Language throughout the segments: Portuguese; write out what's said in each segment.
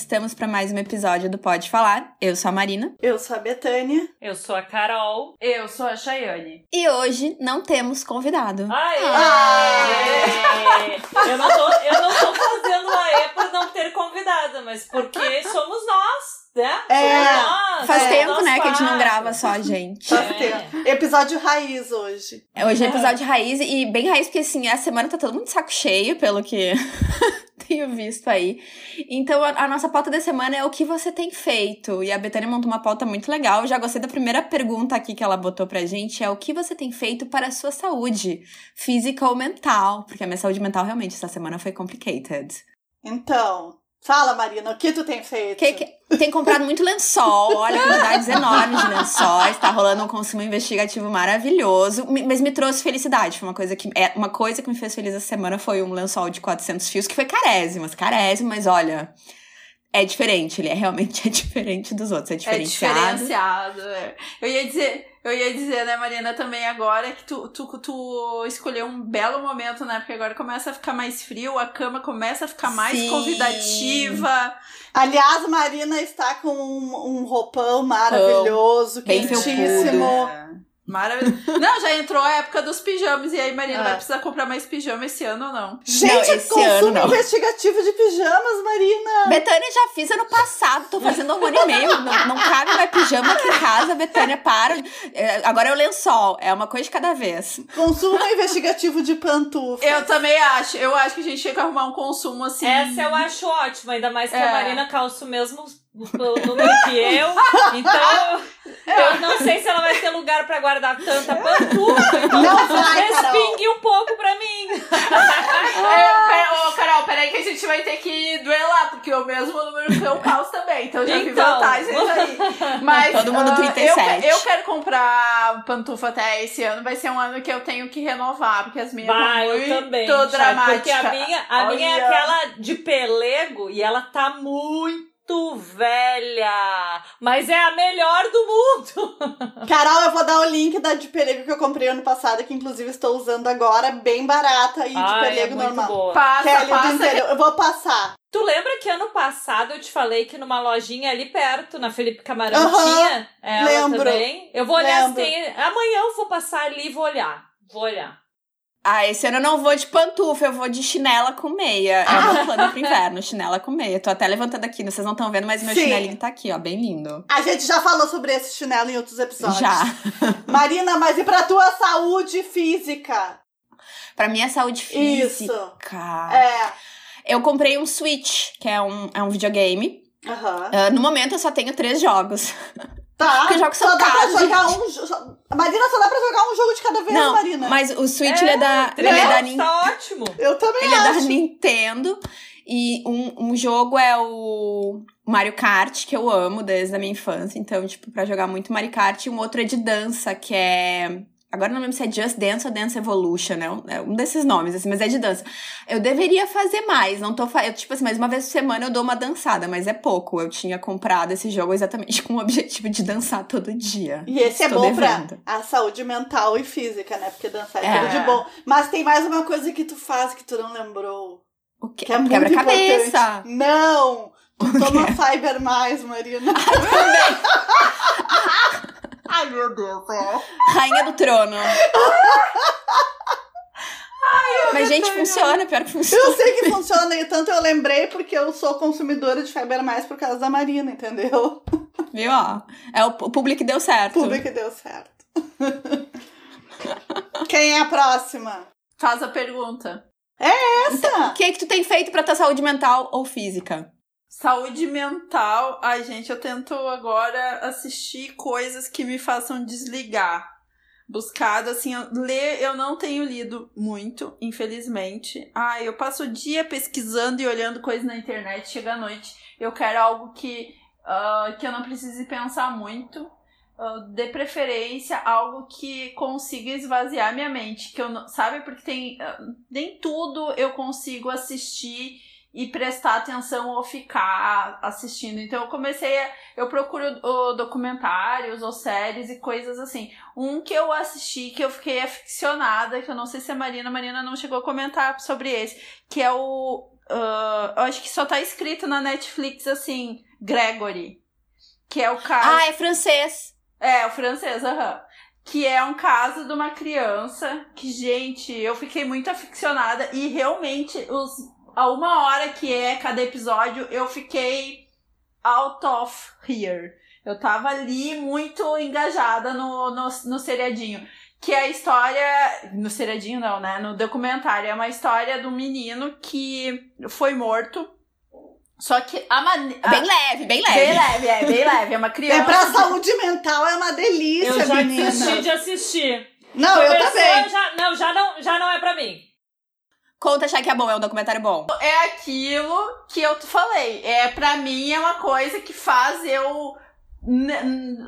estamos para mais um episódio do Pode Falar. Eu sou a Marina. Eu sou a Betânia. Eu sou a Carol. Eu sou a Chayane. E hoje não temos convidado. Aê! Aê! Eu, não tô, eu não tô fazendo aê por não ter convidado, mas porque somos nós. Né? É, nós, faz é, tempo, né, que a gente não grava só a gente. Faz É. tempo. Episódio raiz hoje. É, Hoje é episódio raiz e bem raiz, porque assim, a semana tá todo mundo de saco cheio, pelo que tenho visto aí. Então, a, a nossa pauta da semana é o que você tem feito. E a Betânia montou uma pauta muito legal. Já gostei da primeira pergunta aqui que ela botou pra gente: é o que você tem feito para a sua saúde física ou mental? Porque a minha saúde mental realmente essa semana foi complicated. Então, fala, Marina, o que tu tem feito? Que, que, tem comprado muito lençol, olha, quantidades enormes de lençóis, tá rolando um consumo investigativo maravilhoso, mas me trouxe felicidade, foi uma coisa que, é, uma coisa que me fez feliz essa semana foi um lençol de 400 fios, que foi carésimo, mas carésimo, mas olha, é diferente, ele é realmente é diferente dos outros, é É diferenciado. diferenciado. é. Eu ia dizer, eu ia dizer, né, Marina, também agora que tu, tu, tu escolheu um belo momento, né? Porque agora começa a ficar mais frio, a cama começa a ficar mais Sim. convidativa. Aliás, Marina está com um, um roupão maravilhoso, Bem quentíssimo. Maravilhoso. Não, já entrou a época dos pijamas. E aí, Marina, Ah. vai precisar comprar mais pijama esse ano ou não? Gente, Não, esse consumo ano não. investigativo de pijamas, Marina. Betânia já fiz ano passado, tô fazendo um ano e meio, não, não cabe mais pijama aqui em casa, Betânia, para. É, agora é o lençol, é uma coisa de cada vez. Consumo investigativo de pantufa. Eu também acho. Eu acho que a gente tinha que arrumar um consumo assim. Essa eu acho ótima, ainda mais que É. a Marina calça o mesmo o número que eu. Então, eu não sei se ela vai ter lugar pra guardar tanta pantufa. Então, Não vai, Carol. respingue um pouco pra mim. É, pera, ô, Carol, peraí que a gente vai ter que duelar, porque o mesmo número que eu calço também, então já vi Então. vantagens aí. Mas, Todo mundo ah, 37. Eu, eu quero comprar pantufa até esse ano, vai ser um ano que eu tenho que renovar, porque as minhas Vai, eu muito também. Dramáticas. Porque a minha, a minha é aquela de pelego e ela tá muito velha. Mas é a melhor do mundo. Carol, eu vou dar o link da de pelego que eu comprei ano passado, que inclusive estou usando agora, bem barata e de Ai, é pelego muito normal. boa. Passa, Kelly do passa. interior. Eu vou passar. Tu lembra que ano passado eu te falei que numa lojinha ali perto, na Felipe Camarão, Aham, tinha ela lembro. também? Eu vou olhar Lembro. se tem. Amanhã eu vou passar ali e vou olhar. Vou olhar. Ah, esse ano eu não vou de pantufa, eu vou de chinela com meia. É o meu plano pro inverno, chinela com meia. Tô até levantando aqui, vocês não estão vendo, mas meu Sim. chinelinho tá aqui, ó, bem lindo. A gente já falou sobre esse chinelo em outros episódios. Já. Marina, mas e pra tua saúde física? Pra minha saúde Isso. física. É. Eu comprei um Switch, que é um, é um videogame. Aham. Ah, no momento eu só tenho três jogos. Tá. Porque jogos são só dá caros, pra jogar um jo- Marina, só dá pra jogar um jogo de cada vez, não, Marina. mas o Switch ele é da, ele é da Nin- tá ótimo. Eu também Ele é da acho. Nintendo. E um, um jogo é o Mario Kart, que eu amo desde a minha infância. Então, tipo, pra jogar muito Mario Kart. E um outro é de dança, que é. Agora não lembro se é Just Dance ou Dance Evolution, né? Um- É um desses nomes, assim, mas é de dança. Eu deveria fazer mais, não tô fazendo. Tipo assim, mais uma vez por semana eu dou uma dançada, mas é pouco. Eu tinha comprado esse jogo exatamente com o objetivo de dançar todo dia. E esse é Estou bom devendo. pra a saúde mental e física, né? Porque dançar é, É. tudo de bom. Mas tem mais uma coisa que tu faz que tu não lembrou. O que? Que é muito Quebra-cabeça. importante. Não! Tu toma Fiber mais, Marina. Ai, meu Deus, é. Rainha do trono. Mas, gente, funciona, pior que funciona. Eu sei que funciona e tanto eu lembrei porque eu sou consumidora de Fiber mais por causa da Marina, entendeu? Viu, ó? É o, o público que deu certo. Tudo que deu certo. Quem é a próxima? Faz a pergunta. Essa! O que é que tu tem feito pra tua saúde mental ou física? Saúde mental, ai gente, eu tento agora assistir coisas que me façam desligar. Buscado, assim, eu- ler eu não tenho lido muito, infelizmente. Ai, eu passo o dia pesquisando e olhando coisas na internet, chega à noite. Eu quero algo que, ah, que eu não precise pensar muito. ah, de preferência, algo que consiga esvaziar minha mente. Que eu não, sabe, porque tem. ah, nem tudo eu consigo assistir e prestar atenção ou ficar assistindo. Então eu comecei a. Eu procuro documentários ou séries e coisas assim. Um que eu assisti, que eu fiquei aficionada, que eu não sei se a Marina, a Marina não chegou a comentar sobre esse, que é o ah, eu acho que só tá escrito na Netflix assim, Gregory. Que é o caso. Ah, é francês. É, o francês, aham. Que é um caso de uma criança que, gente, eu fiquei muito aficionada e realmente os, a uma hora que é cada episódio, eu fiquei out of here. Eu tava ali muito engajada no, no, no seriadinho. Que é a história. No seriadinho, não, né? No documentário. É uma história do menino que foi morto. Só que a maneira. Bem leve, bem leve. Bem leve, é, bem leve. É uma criança. É pra saúde mental, é uma delícia, Eu já menina. desisti de assistir. Não, eu Começou, também. Já, não, já não, já não é pra mim. Conta, achar que é bom, é um documentário bom. é aquilo que eu te falei. É, pra mim, é uma coisa que faz eu,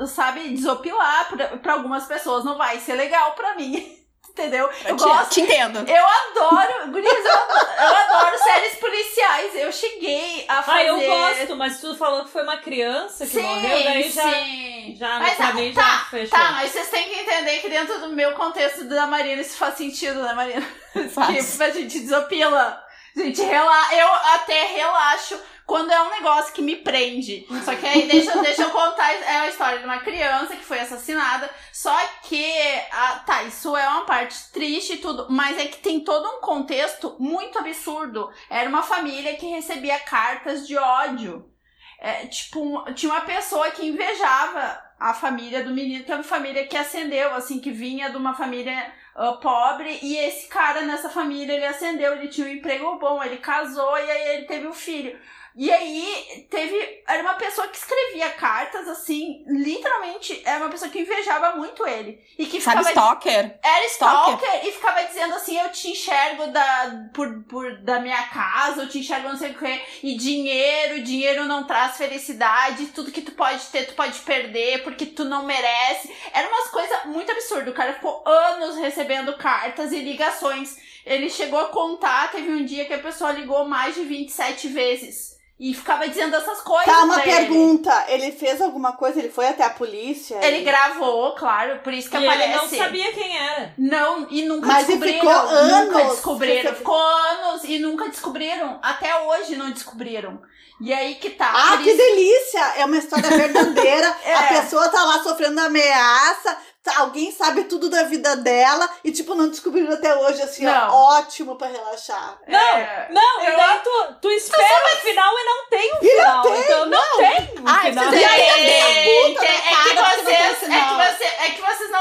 sabe, desopilar pra algumas pessoas. Não vai ser legal pra mim. Entendeu? Eu te, gosto. te entendo. Eu adoro, gurias, eu, adoro- eu adoro séries policiais. Eu cheguei a fazer. Ah, eu gosto, mas tu falou que foi uma criança que Sim, morreu, daí já, sim. já Mas pra tá, mim tá, já fechou. Tá, mas vocês têm que entender que dentro do meu contexto da Marina isso faz sentido, né, Marina? Faz. Que a gente desopila. A gente rela... Eu até relaxo quando é um negócio que me prende. Só que aí, deixa, deixa eu contar, é a história de uma criança que foi assassinada. Só que, ah, tá, isso é uma parte triste e tudo, mas é que tem todo um contexto muito absurdo. Era uma família que recebia cartas de ódio. É, tipo, tinha uma pessoa que invejava a família do menino, que é uma família que ascendeu, assim, que vinha de uma família ah, pobre, e esse cara nessa família, ele ascendeu, ele tinha um emprego bom, ele casou e aí ele teve um filho. E aí teve. Era uma pessoa que escrevia cartas, assim, literalmente, era uma pessoa que invejava muito ele. E que Sabe, ficava Stalker? era Stalker. stalker e ficava dizendo assim: eu te enxergo da, por, por, da minha casa, eu te enxergo não sei o que. E dinheiro, dinheiro não traz felicidade, tudo que tu pode ter, tu pode perder, porque tu não merece. Era umas coisas muito absurdas. O cara ficou anos recebendo cartas e ligações. Ele chegou a contar, teve um dia que a pessoa ligou mais de 27 vezes. E ficava dizendo essas coisas. Tá, uma pergunta. Ele fez alguma coisa? Ele foi até a polícia? Ele gravou, claro, por isso que E aparece. ele não sabia quem era. Não, e nunca Mas descobriram. ficou Nunca anos. descobriram. Você- Ficou anos e nunca descobriram. Até hoje não descobriram. E aí que tá. Ah, que isso- delícia! É uma história verdadeira. É. A pessoa tá lá sofrendo ameaça. Alguém sabe tudo da vida dela. E, tipo, não descobriram até hoje, assim, ó. Não. Ótimo pra relaxar. Não, É. não, e Eu- daí tu, tu espera o final e não tem um E não final. tem, então não, tem um Ai, final. você E aí, É, é que não vocês, tem é, que sinal. você,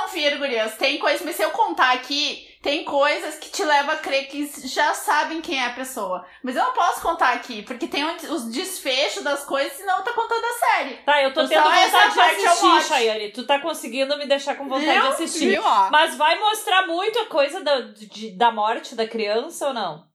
é que vocês não viram, gurias. Tem coisas, mas se eu contar aqui, tem coisas que te levam a crer que já sabem quem é a pessoa. Mas eu não posso contar aqui, porque tem os desfechos das coisas, senão tô contando a série. Tá, eu tô tendo vontade de assistir. Chayane. Tu tá conseguindo me deixar com vontade Viu? de assistir. Viu? Mas vai mostrar muito a coisa da, de- da morte da criança ou não?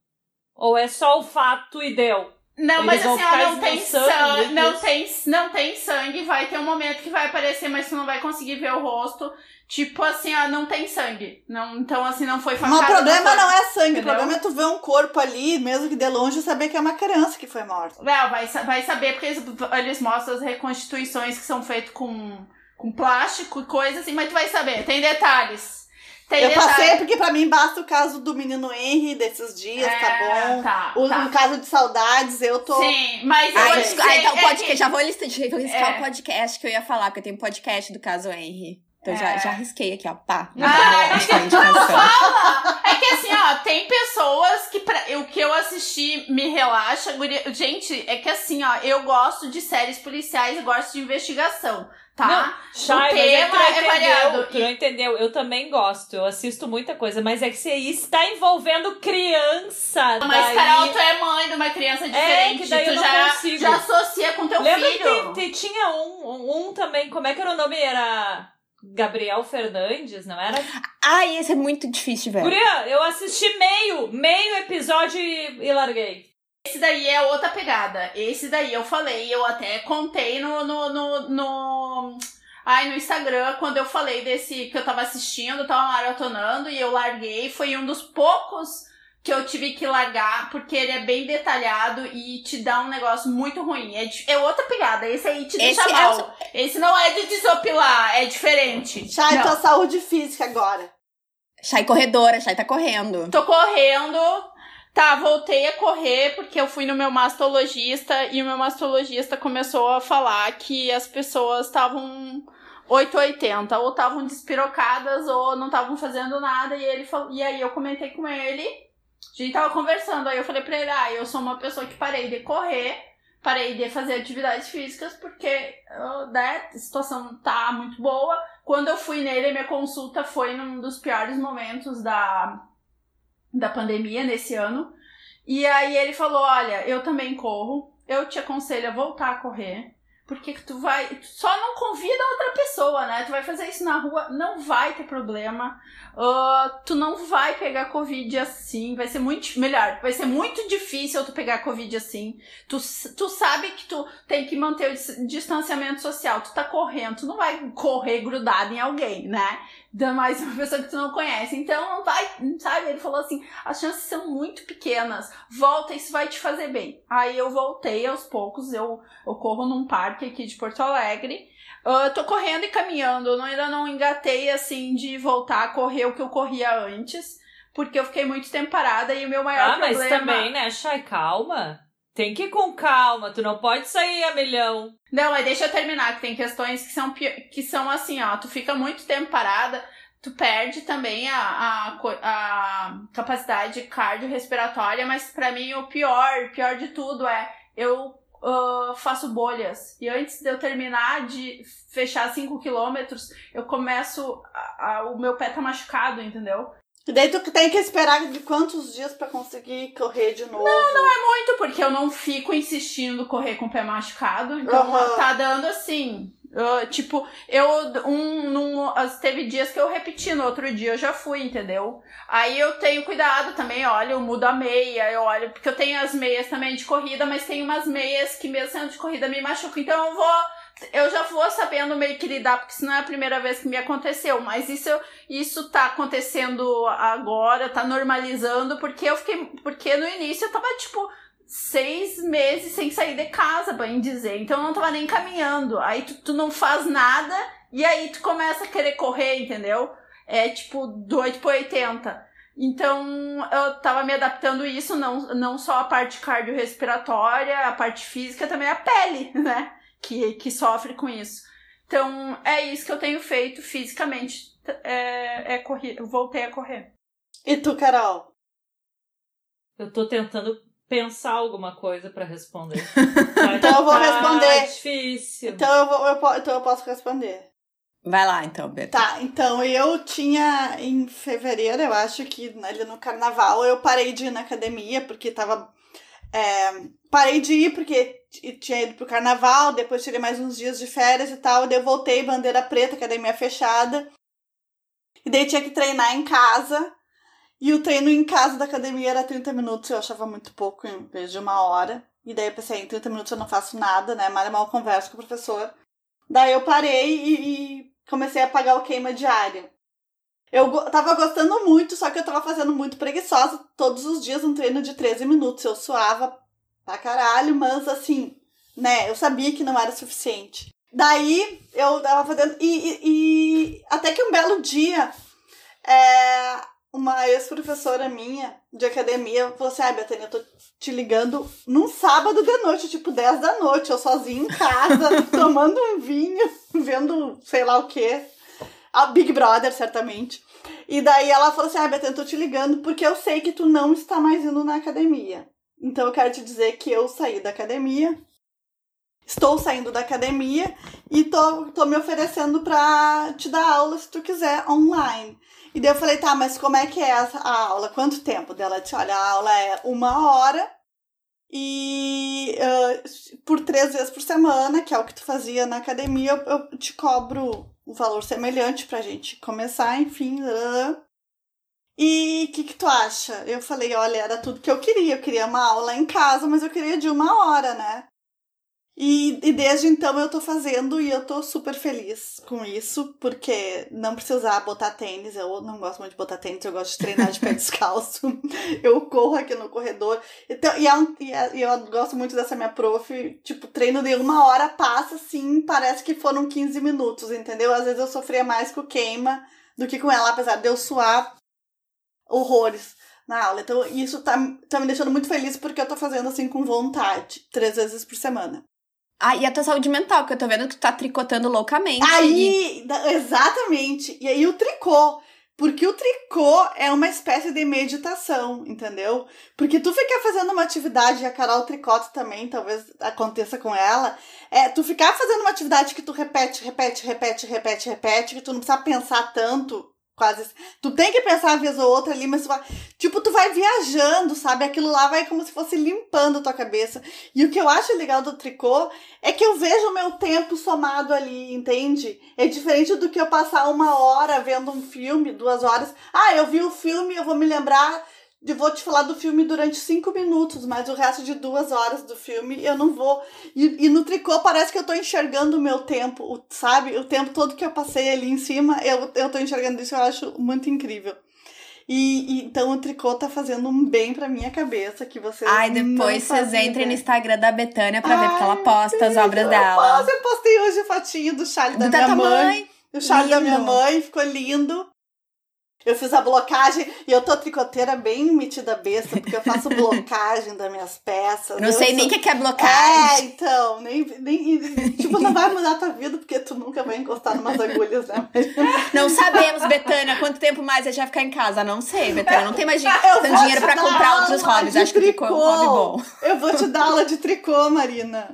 Ou é só o fato e deu? Não, Eles mas assim, ó, não tem sangue, não tem, não tem sangue, vai ter um momento que vai aparecer, mas tu não vai conseguir ver o rosto. Tipo assim, ó, não tem sangue. Não, então assim, não foi facada. Mas o problema não é sangue, Entendeu? o problema é tu ver um corpo ali, mesmo que de longe, e saber que é uma criança que foi morta. Não, vai, sa- vai saber, porque eles, eles mostram as reconstituições que são feitas com, com plástico e coisas assim, mas tu vai saber, tem detalhes. Eu passei porque pra mim basta o caso do menino Henry desses dias, tá É, bom? Tá, O, tá. caso de saudades, eu tô. Sim, mas eu Ai, vou ah, então é podcast, já vou listar, já vou riscar É. o podcast que eu ia falar, porque tem um podcast do caso Henry. Então já, É. já risquei aqui, ó, pá. Ah, Acho que é indicação. Fala! É que assim, ó, tem pessoas que pra, o que eu assisti me relaxa. Gente, é que assim, ó, eu gosto de séries policiais e gosto de investigação, tá? Chay, O mas é que tema não é variado. Tu não entendeu? Eu também gosto, eu assisto muita coisa, mas é que você está envolvendo criança. Mas, daí... Carol, tu é mãe de uma criança diferente. que daí tu eu não já, consigo. já associa com teu Lembra filho. que te- te- tinha um, um, um também, como é que era o nome? Era Gabriel Fernandes, não era? Ai, esse é muito difícil, velho. Guria, eu assisti meio, meio episódio e, e larguei. Esse daí é outra pegada. Esse daí eu falei, eu até contei no. no, no, no... Ai, no Instagram, quando eu falei desse que eu tava assistindo, eu tava maratonando e eu larguei. Foi um dos poucos que eu tive que largar, porque ele é bem detalhado e te dá um negócio muito ruim. É, di- é outra pegada. Esse aí te deixa Esse é mal. Esse não é de desopilar, é diferente. Chay, Não. tua saúde física agora. Chay corredora, Chay tá correndo. Tô correndo. Tá, voltei a correr porque eu fui no meu mastologista e o meu mastologista começou a falar que as pessoas estavam 880, ou estavam despirocadas ou não estavam fazendo nada e ele falou, e aí eu comentei com ele, a gente tava conversando, aí eu falei pra ele: "Ah, eu sou uma pessoa que parei de correr, parei de fazer atividades físicas porque uh, né, a situação tá muito boa. Quando eu fui nele, minha consulta foi num dos piores momentos da da pandemia nesse ano. E aí ele falou: Olha, eu também corro, eu te aconselho a voltar a correr. Porque tu vai. Tu só não convida outra pessoa, né? Tu vai fazer isso na rua, não vai ter problema. Uh, tu não vai pegar Covid assim. Vai ser muito. Melhor, vai ser muito difícil tu pegar Covid assim. Tu, tu sabe que tu tem que manter o distanciamento social. Tu tá correndo, tu não vai correr grudado em alguém, né? Ainda mais uma pessoa que tu não conhece. Então não vai, sabe? Ele falou assim: as chances são muito pequenas. Volta, isso vai te fazer bem. Aí eu voltei aos poucos, eu, eu corro num parque aqui de Porto Alegre. Uh, tô correndo e caminhando. Eu ainda não engatei assim de voltar a correr o que eu corria antes. Porque eu fiquei muito tempo parada e o meu maior ah, problema. mas também, né, Chay, calma. Tem que ir com calma, tu não pode sair a milhão. Não, mas deixa eu terminar, que tem questões que são, que são assim, ó, tu fica muito tempo parada, tu perde também a, a, a capacidade cardiorrespiratória, mas para mim o pior, pior de tudo é eu uh, faço bolhas. E antes de eu terminar de fechar 5 quilômetros, eu começo. A, a, o meu pé tá machucado, entendeu? E daí tu tem que esperar de quantos dias para conseguir correr de novo? Não, não é muito, porque eu não fico insistindo correr com o pé machucado. Então Aham. tá dando assim. uh, tipo, eu. Um, num, teve dias que eu repeti, no outro dia eu já fui, entendeu? Aí eu tenho cuidado também, olha, eu mudo a meia, eu olho, porque eu tenho as meias também de corrida, mas tem umas meias que mesmo sendo de corrida me machucam. Então eu vou. Eu já vou sabendo meio que lidar, porque isso não é a primeira vez que me aconteceu, mas isso, isso tá acontecendo agora, tá normalizando, porque eu fiquei. Porque no início eu tava, tipo, seis meses sem sair de casa, bem dizer. Então eu não tava nem caminhando. Aí tu, tu não faz nada e aí tu começa a querer correr, entendeu? É tipo do 8 pro 80. Então eu tava me adaptando isso, não, não só a parte cardiorrespiratória, a parte física, também a pele, né? Que, que sofre com isso. Então é isso que eu tenho feito fisicamente. É, é correr, eu voltei a correr. E tu, Carol? Eu tô tentando pensar alguma coisa pra responder. Então eu vou Tá responder. difícil. Então eu, vou, eu, então eu posso responder. Vai lá, então, Beto. Tá, então eu tinha em fevereiro, eu acho que ali no carnaval, eu parei de ir na academia porque tava. É, parei de ir porque tinha ido pro carnaval, depois tirei mais uns dias de férias e tal, daí eu voltei, bandeira preta, academia fechada. E daí tinha que treinar em casa. E o treino em casa da academia era 30 minutos, eu achava muito pouco em vez de uma hora. E daí eu pensei, em 30 minutos eu não faço nada, né? Mal mal converso com o professor. Daí eu parei e, e comecei a pagar o queima diário. Eu tava gostando muito, só que eu tava fazendo muito preguiçosa. Todos os dias um treino de 13 minutos. Eu suava pra caralho, mas assim, né? Eu sabia que não era suficiente. Daí eu tava fazendo. E, e- e até que um belo dia, é, uma ex-professora minha de academia falou assim: Ai, Betânia, eu tô te ligando num sábado de noite, tipo 10 da noite, eu sozinha em casa, tomando um vinho, vendo sei lá o quê. A Big Brother, certamente. E daí ela falou assim: Ah, Betânia, eu tô te ligando porque eu sei que tu não está mais indo na academia. Então eu quero te dizer que eu saí da academia. Estou saindo da academia e tô, tô me oferecendo pra te dar aula se tu quiser online. E daí eu falei, tá, mas como é que é essa a aula? Quanto tempo? Daí ela disse, olha, a aula é uma hora e ah, por três vezes por semana, que é o que tu fazia na academia, eu, eu te cobro um valor semelhante pra gente começar, enfim. E o que, que tu acha? Eu falei, olha, era tudo que eu queria. Eu queria uma aula em casa, mas eu queria de uma hora, né? E, e desde então eu tô fazendo e eu tô super feliz com isso, porque não precisar botar tênis, eu não gosto muito de botar tênis, eu gosto de treinar de pé descalço. Eu corro aqui no corredor. Então, e, é um- e é- e eu gosto muito dessa minha prof, tipo, treino de uma hora passa assim, parece que foram 15 minutos, entendeu? Às vezes eu sofria mais com queima do que com ela, apesar de eu suar horrores. na aula. Então, isso tá, tá me deixando muito feliz porque eu tô fazendo assim com vontade, três vezes por semana. Ah, e a tua saúde mental, que eu tô vendo que tu tá tricotando loucamente. e- Aí, da- exatamente. E aí o tricô. Porque o tricô é uma espécie de meditação, entendeu? Porque tu ficar fazendo uma atividade, e a Carol tricota também, talvez aconteça com ela, é tu ficar fazendo uma atividade que tu repete, repete, repete, repete, repete, que tu não precisa pensar tanto, quase. Tu tem que pensar uma vez ou outra ali, mas tu vai, tipo, tu vai viajando, sabe? Aquilo lá vai como se fosse limpando a tua cabeça. E o que eu acho legal do tricô é que eu vejo o meu tempo somado ali, entende? É diferente do que eu passar uma hora vendo um filme, duas horas. Ah, eu vi o filme, eu vou me lembrar de vou te falar do filme durante cinco minutos, mas o resto de duas horas do filme eu não vou. E, e no tricô parece que eu tô enxergando o meu tempo, o- sabe? O tempo todo que eu passei ali em cima, eu, eu tô enxergando isso, eu acho muito incrível. E, e então o tricô tá fazendo um bem pra minha cabeça que vocês Ai, depois vocês entrem no. Instagram da Betânia pra ver, porque ela Ai, posta as obras dela. posso, eu postei hoje a fotinho do Charlie da Do minha mãe. Mãe. O Charlie da minha Lindo. mãe ficou lindo. Eu fiz a blocagem e eu tô tricoteira bem metida besta, porque eu faço blocagem das minhas peças. Não sei sou- nem o que é É, blocagem. então, nem, nem. Tipo, não vai mudar a tua vida, porque tu nunca vai encostar numas agulhas, né? Não sabemos, Betânia, quanto tempo mais a gente vai ficar em casa. Não sei, Betânia. Não tem mais dinheiro pra comprar outros hobbies. Acho que tricô é um hobby bom. Eu vou te dar aula de tricô, Marina.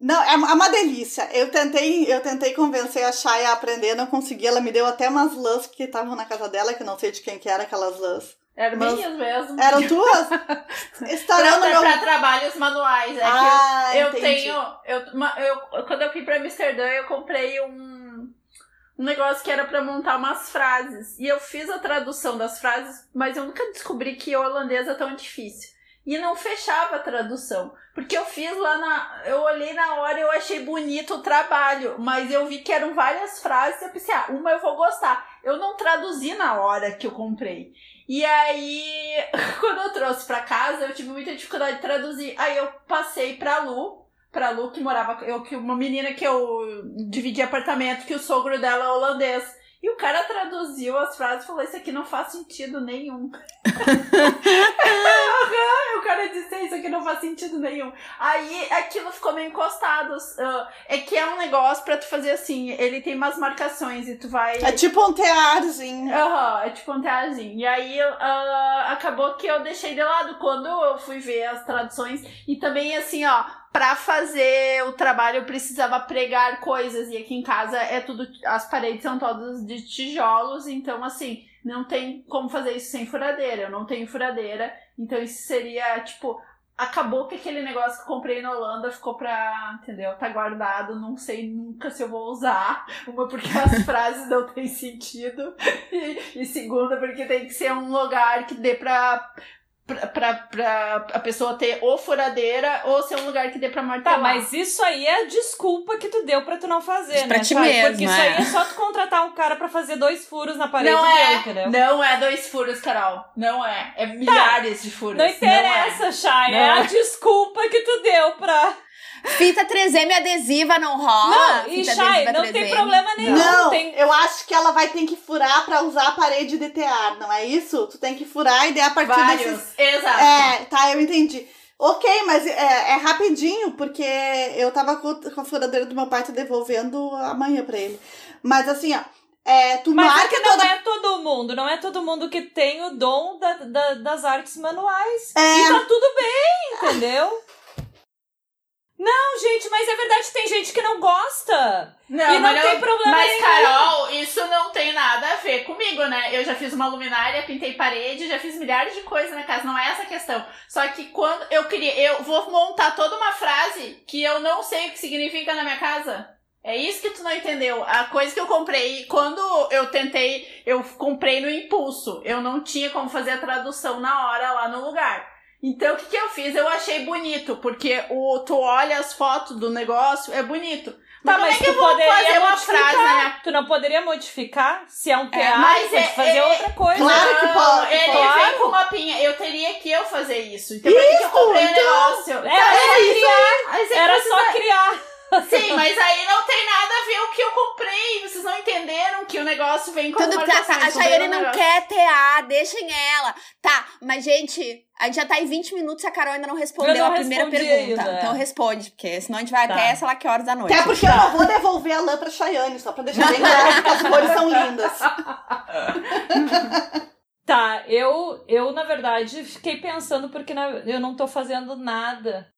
Não, é uma é uma delícia. Eu tentei, eu tentei convencer a Chay a aprender, não consegui. Ela me deu até umas lãs que estavam na casa dela, que eu não sei de quem que era aquelas lãs. Era Mas- minhas mesmo. Eram tuas? Estourando pra, meu... pra trabalhos manuais. É Ah, eu, eu tenho. Eu, eu, quando eu fui pra Amsterdã, eu comprei um, um negócio que era pra montar umas frases. E eu fiz a tradução das frases, mas eu nunca descobri que holandês é tão difícil. E não fechava a tradução. Porque eu fiz lá na. Eu olhei na hora e eu achei bonito o trabalho. Mas eu vi que eram várias frases. Eu pensei, ah, uma eu vou gostar. Eu não traduzi na hora que eu comprei. E aí, quando eu trouxe pra casa, eu tive muita dificuldade de traduzir. Aí eu passei pra Lu, pra Lu que morava, eu que uma menina que eu dividi apartamento, que o sogro dela é holandês. E o cara traduziu as frases e falou: Isso aqui não faz sentido nenhum. O cara disse: Isso aqui não faz sentido nenhum. Aí aquilo ficou meio encostado. ah, é que é um negócio pra tu fazer assim: ele tem umas marcações e tu vai. É tipo um tearzinho. Aham, é tipo um teazinho. E aí ah, acabou que eu deixei de lado quando eu fui ver as traduções. E também, assim, ó, pra fazer o trabalho eu precisava pregar coisas. E aqui em casa é tudo. As paredes são todas de tijolos, então, assim, não tem como fazer isso sem furadeira. Eu não tenho furadeira. Então isso seria, tipo. Acabou que aquele negócio que eu comprei na Holanda ficou pra, entendeu? Tá guardado, não sei nunca se eu vou usar. Uma porque as frases não têm sentido. E, e segunda, porque tem que ser um lugar que dê pra, pra, pra, a pessoa ter ou furadeira ou ser um lugar que dê pra martelar. Tá, mas isso aí é a desculpa que tu deu pra tu não fazer, Pra né? ti mesmo, Porque isso é. aí é só tu contratar um cara pra fazer dois furos na parede não é, entendeu? não é dois furos, Carol. Não é. É milhares de furos. Não interessa, Chay. É Não a é. desculpa que tu deu pra. Fita 3M adesiva não rola? Não, e adesiva não tem 3M. problema nenhum. Não, Tem... eu acho que ela vai ter que furar pra usar a parede de tear, não é isso? Tu tem que furar e daí a partir Vários. desses... Exato. É, tá, eu entendi. Ok, mas é, é rapidinho, porque eu tava com, a furadeira do meu pai, tô devolvendo amanhã pra ele. Mas assim, ó, é, tu Mas é marca que não toda... é todo mundo, não é todo mundo que tem o dom da, da- das artes manuais. É. E tá tudo bem, entendeu? Não, gente, mas é verdade, tem gente que não gosta. Não, E não mas tem problema Mas, nenhum. Carol, isso não tem nada a ver comigo, né? Eu já fiz uma luminária, pintei parede, já fiz milhares de coisas na casa, não é essa a questão. Só que quando eu queria, eu vou montar toda uma frase que eu não sei o que significa na minha casa. É isso que tu não entendeu. A coisa que eu comprei, quando eu tentei, eu comprei no impulso. Eu não tinha como fazer a tradução na hora lá no lugar. Então o que, que eu fiz? Eu achei bonito, porque o, tu olha as fotos do negócio, é bonito. Tá, como mas é que tu eu vou poderia uma modificar. frase minha Tu não poderia modificar? Se é um teatro, mas pode é- fazer é- outra coisa. Claro que Não, pode, Ele pode. vem com mapinha. Eu teria que eu fazer isso. Então, por que que eu comprei o então. negócio? É, Tá, é isso. criar. Mas é Era que só criar. Sim, mas aí não tem nada a ver o que eu comprei. Vocês não entenderam que o negócio vem com Tudo as tá, tá, a Chayane não negócio. quer TA, deixem ela. Tá, mas gente, a gente já tá em 20 minutos e a Carol ainda não respondeu Eu não a primeira pergunta. ainda, é. Então responde, porque senão a gente vai Tá. até sei lá que horas da noite. Até porque eu não vou devolver a lã pra Chayane, só pra deixar bem claro que as cores são lindas. Tá, eu, eu na verdade fiquei pensando porque na- eu não tô fazendo nada.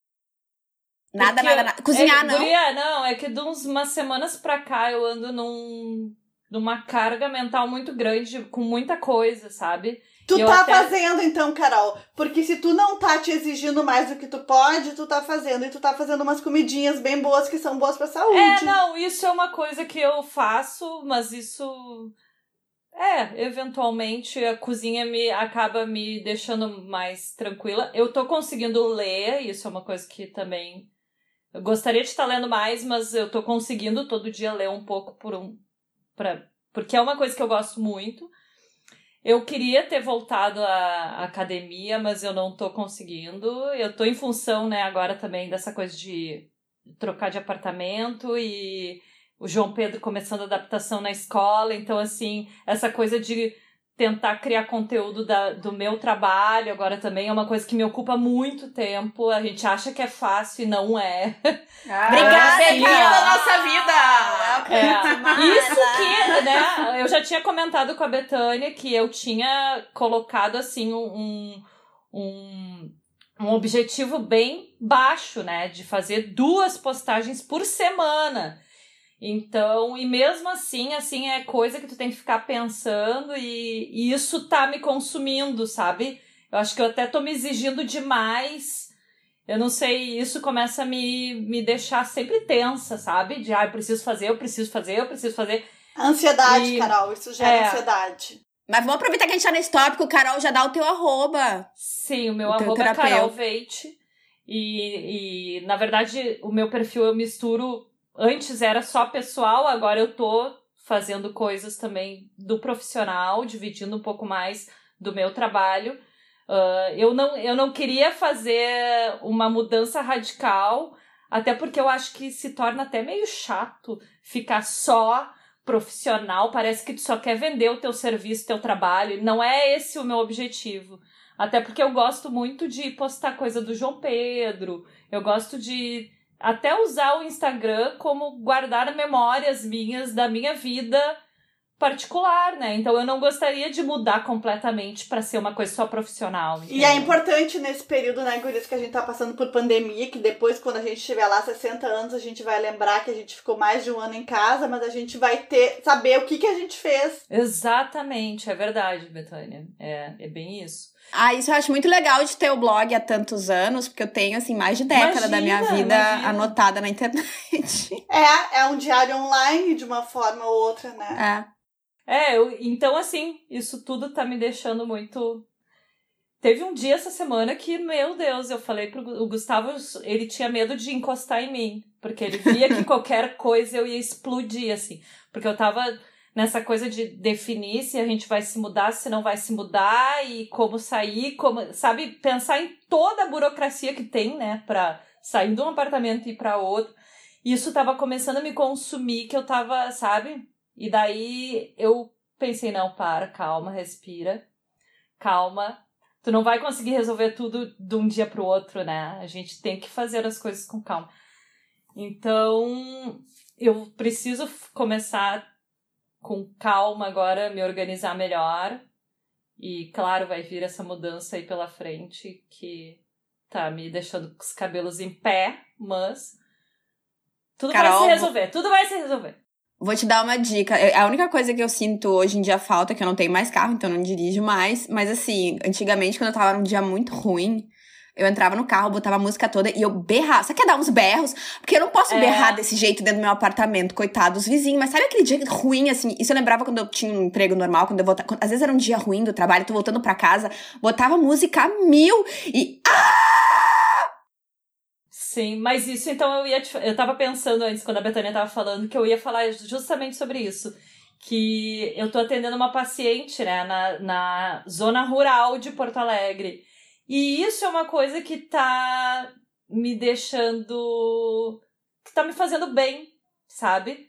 Nada, Porque nada, nada. Cozinhar, é, não. Guria, não, é que de uns, umas semanas pra cá eu ando num, numa carga mental muito grande, com muita coisa, sabe? Tu Eu tá até- fazendo então, Carol. Porque se tu não tá te exigindo mais do que tu pode, tu tá fazendo. E tu tá fazendo umas comidinhas bem boas que são boas pra saúde. É, não, isso é uma coisa que eu faço, mas isso. É, eventualmente a cozinha me acaba me deixando mais tranquila. Eu tô conseguindo ler, isso é uma coisa que também. Eu gostaria de estar lendo mais, mas eu tô conseguindo todo dia ler um pouco por um. Pra, porque é uma coisa que eu gosto muito. Eu queria ter voltado à academia, mas eu não tô conseguindo. Eu tô em função, né, agora também dessa coisa de trocar de apartamento e o João Pedro começando a adaptação na escola. Então, assim, essa coisa de tentar criar conteúdo da, do meu trabalho agora também é uma coisa que me ocupa muito tempo. A gente acha que é fácil e não é. Obrigada, Bem-vinda Carol. à nossa vida! É. Isso que, né, eu já tinha comentado com a Betânia que eu tinha colocado, assim, um, um, um objetivo bem baixo, né, de fazer duas postagens por semana. Então, e mesmo assim, assim, é coisa que tu tem que ficar pensando e, e isso tá me consumindo, sabe? Eu acho que eu até tô me exigindo demais. Eu não sei, isso começa a me, me deixar sempre tensa, sabe? De, ah, eu preciso fazer, eu preciso fazer, eu preciso fazer. Ansiedade, E- Carol. Isso gera É. ansiedade. Mas vamos aproveitar que a gente tá nesse tópico, Carol, já dá o teu arroba. Sim, o meu O teu arroba é. Carol Veite. E, e, na verdade, o meu perfil eu misturo. Antes era só pessoal, agora eu tô fazendo coisas também do profissional, dividindo um pouco mais do meu trabalho. Ah, eu, não, eu não queria fazer uma mudança radical, até porque eu acho que se torna até meio chato ficar só profissional, parece que tu só quer vender o teu serviço, teu trabalho, não é esse o meu objetivo. Até porque eu gosto muito de postar coisa do João Pedro, eu gosto de até usar o Instagram como guardar memórias minhas da minha vida particular, né? Então eu não gostaria de mudar completamente pra ser uma coisa só profissional. E é entendeu? importante nesse período, né, Gurias, que a gente tá passando por pandemia, que depois, quando a gente tiver lá 60 anos, a gente vai lembrar que a gente ficou mais de um ano em casa, mas a gente vai ter, saber o que, que a gente fez. Exatamente, é verdade, Betânia. É, é bem isso. Ah, isso eu acho muito legal de ter o blog há tantos anos, porque eu tenho, assim, mais de década da minha Imagina, vida imagina. anotada na internet. É, é um diário online de uma forma ou outra, né? É. É, eu, então assim, isso tudo tá me deixando muito. Teve um dia essa semana que, meu Deus, eu falei pro o Gustavo, ele tinha medo de encostar em mim, porque ele via que qualquer coisa eu ia explodir, assim. Porque eu tava nessa coisa de definir se a gente vai se mudar, se não vai se mudar, e como sair, como, sabe, pensar em toda a burocracia que tem, né, pra sair de um apartamento e ir pra outro. Isso tava começando a me consumir, que eu tava, sabe? E daí eu pensei, não, para, calma, respira, calma. Tu não vai conseguir resolver tudo de um dia pro outro, né? A gente tem que fazer as coisas com calma. Então, eu preciso começar com calma agora, me organizar melhor. E, claro, vai vir essa mudança aí pela frente que tá me deixando com os cabelos em pé, mas tudo vai Carol, se resolver, tudo vai se resolver. Vou te dar uma dica. Eu- A única coisa que eu sinto hoje em dia falta é que eu não tenho mais carro, então eu não dirijo mais. Mas assim, antigamente, quando eu tava num dia muito ruim, eu entrava no carro, botava a música toda e eu berrava. Você quer dar uns berros? Porque eu não posso É. berrar desse jeito dentro do meu apartamento, coitado dos vizinhos. Mas sabe aquele dia ruim, assim? Isso eu lembrava quando eu tinha um emprego normal, quando eu voltava. Às vezes era um dia ruim do trabalho, tô voltando pra casa, botava música a mil e. Sim, mas isso então eu ia te, eu tava pensando antes quando a Betânia tava falando que eu ia falar justamente sobre isso, que eu tô atendendo uma paciente, né, na, na zona rural de Porto Alegre. E isso é uma coisa que tá me deixando que tá me fazendo bem, sabe?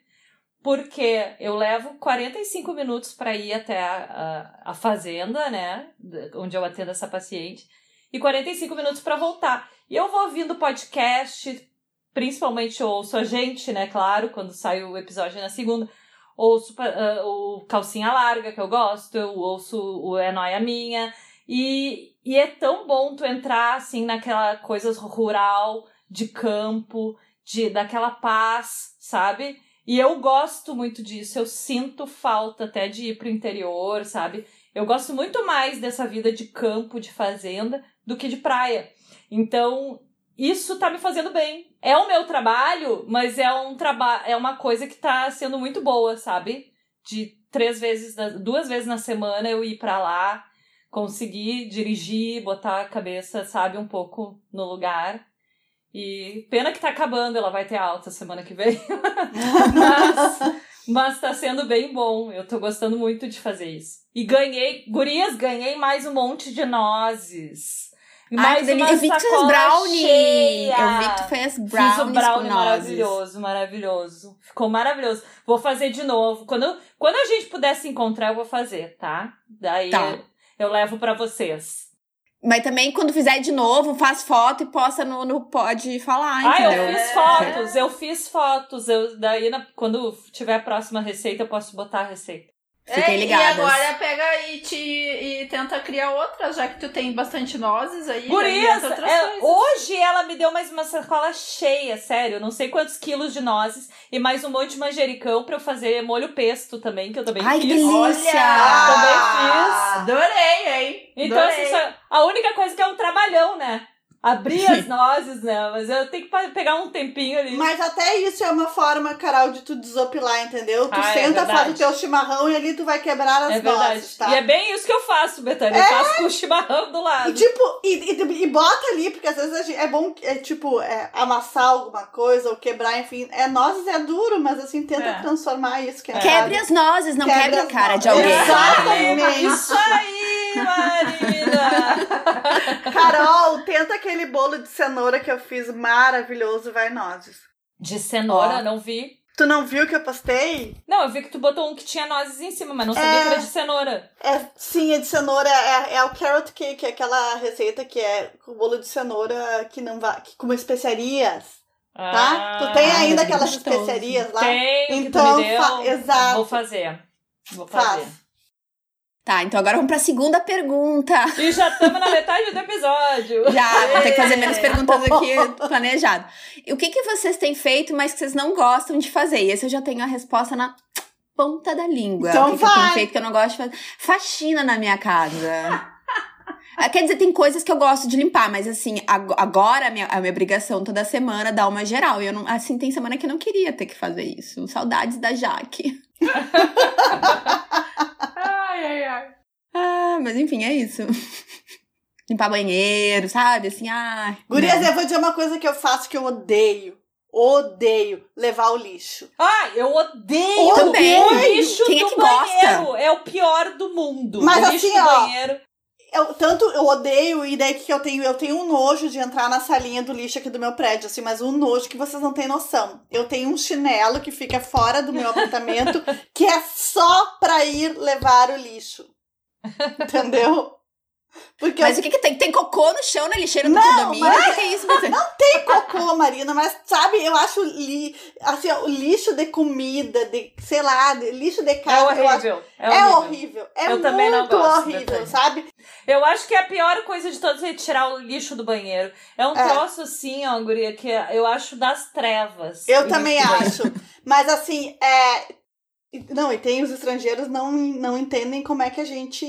Porque eu levo 45 minutos para ir até a, a, a, fazenda, né? Onde eu atendo essa paciente, e 45 minutos para voltar. E eu vou ouvindo podcast, principalmente ouço a gente, né? Claro, quando sai o episódio na segunda. Ouço uh, o Calcinha Larga, que eu gosto, eu ouço o É Noia Minha. E, e é tão bom tu entrar, assim, naquela coisa rural, de campo, de daquela paz, sabe? E eu gosto muito disso, eu sinto falta até de ir pro interior, sabe? Eu gosto muito mais dessa vida de campo, de fazenda, do que de praia. Então, isso tá me fazendo bem. É o meu trabalho, mas é um trabalho, é uma coisa que tá sendo muito boa, sabe? De três vezes, duas vezes na semana eu ir para lá, conseguir dirigir, botar a cabeça, sabe, um pouco no lugar e pena que tá acabando, ela vai ter alta semana que vem. mas, mas tá sendo bem bom. Eu tô gostando muito de fazer isso. E ganhei, gurias, ganhei mais um monte de nozes. Mais Ai, uma eu vi que tu fez brownie. Cheia. Eu vi que tu fez brownie. Fiz o brownie maravilhoso, maravilhoso. Ficou maravilhoso. Vou fazer de novo. Quando, quando a gente puder se encontrar, eu vou fazer, tá? Daí tá. Eu levo para vocês. Mas também, quando fizer de novo, faz foto e posta no, no Pode Falar, ah, entendeu? Ah, eu fiz fotos, eu fiz fotos. Eu, daí, na, quando tiver a próxima receita, eu posso botar a receita. Fiquem é, ligadas. E agora pega e, te, e tenta criar outra, já que tu tem bastante nozes aí. Por isso, é, hoje ela me deu mais uma sacola cheia, sério. Não sei quantos quilos de nozes e mais um monte de manjericão pra eu fazer molho pesto também, que eu também Ai, fiz. delícia! Olha! Também fiz. Adorei, hein? Então, Adorei. assim, a única coisa que é um trabalhão, né? Abrir as nozes, né? Mas eu tenho que pegar um tempinho ali. Mas até isso é uma forma, Carol, de tu desopilar, entendeu? Tu ah, é senta, é faz o teu chimarrão e ali tu vai quebrar as é nozes, tá? E é bem isso que eu faço, Betânia. É... Eu faço com o chimarrão do lado. E tipo, e, e, e bota ali, porque às vezes gente, é bom, é, tipo, é, amassar alguma coisa ou quebrar, enfim. É, nozes é duro, mas assim, tenta é. transformar isso. Que é Quebre as nozes, não quebre, quebre a cara nozes. de alguém. Exatamente. Isso aí, Marina! Carol, tenta que aquele bolo de cenoura que eu fiz maravilhoso, vai nozes. De cenoura, oh. não vi. Tu não viu que eu postei? Não, eu vi que tu botou um que tinha nozes em cima, mas não sabia é, que era de cenoura. É, sim, é de cenoura. É, é o carrot cake, é aquela receita que é com bolo de cenoura que não vai. Que, com especiarias. Ah, tá? Tu tem ainda aquelas gostoso. especiarias lá? Tem, então, que tu me deu. exato. Vou fazer. Vou fazer. Faz. Tá, então agora vamos pra segunda pergunta. E já estamos na metade do episódio. Já, vou ter que fazer menos perguntas aqui planejado. O que, que vocês têm feito, mas que vocês não gostam de fazer? E esse eu já tenho a resposta na ponta da língua. Então o que, que eu tenho feito que eu não gosto de fazer? Faxina na minha casa. Ah, quer dizer, tem coisas que eu gosto de limpar, mas assim, agora a minha, a minha obrigação toda semana dá uma geral. E eu não, assim, tem semana que eu não queria ter que fazer isso. Saudades da Jaque. ai, ai, ai. Ah, mas enfim, é isso. Limpar banheiro, sabe? Assim, ah. Gurias, eu vou dizer uma coisa que eu faço que eu odeio. Odeio levar o lixo. Ah, eu odeio Também. o lixo Quem é do é que banheiro. Gosta? É o pior do mundo. Mas o assim, ó, banheiro. Eu, tanto eu odeio e daí que eu tenho, eu tenho um nojo de entrar na salinha do lixo aqui do meu prédio, assim, mas um nojo que vocês não têm noção. Eu tenho um chinelo que fica fora do meu apartamento que é só pra ir levar o lixo. Entendeu? Porque mas eu... o que, que tem? Tem cocô no chão na lixeira do não, condomínio? Mas... O que, é isso? Não tem cocô, Marina, mas sabe, eu acho li... assim, o lixo de comida, de, sei lá, de, lixo de casa. É horrível. Acho... É, é horrível. É eu muito também não gosto, horrível, sabe? Eu acho que é a pior coisa de todos é tirar o lixo do banheiro. É um é. troço assim, ó, guria, que eu acho das trevas. Eu também acho. Mas assim, é, não, e tem os estrangeiros não, não entendem como é que a gente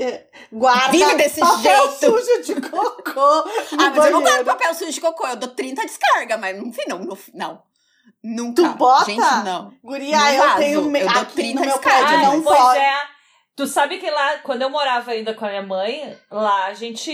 é, guarda Vive desse papel jeito. sujo de cocô. ah, mas banheiro. eu não guardo papel sujo de cocô, eu dou 30 descarga, mas no fim, não, não. Nunca. Tu bota? Gente, não. Guria, não eu vaso. tenho me... eu aqui no meu prédio, Ai, não pois pode. É. Tu sabe que lá, quando eu morava ainda com a minha mãe, lá a gente,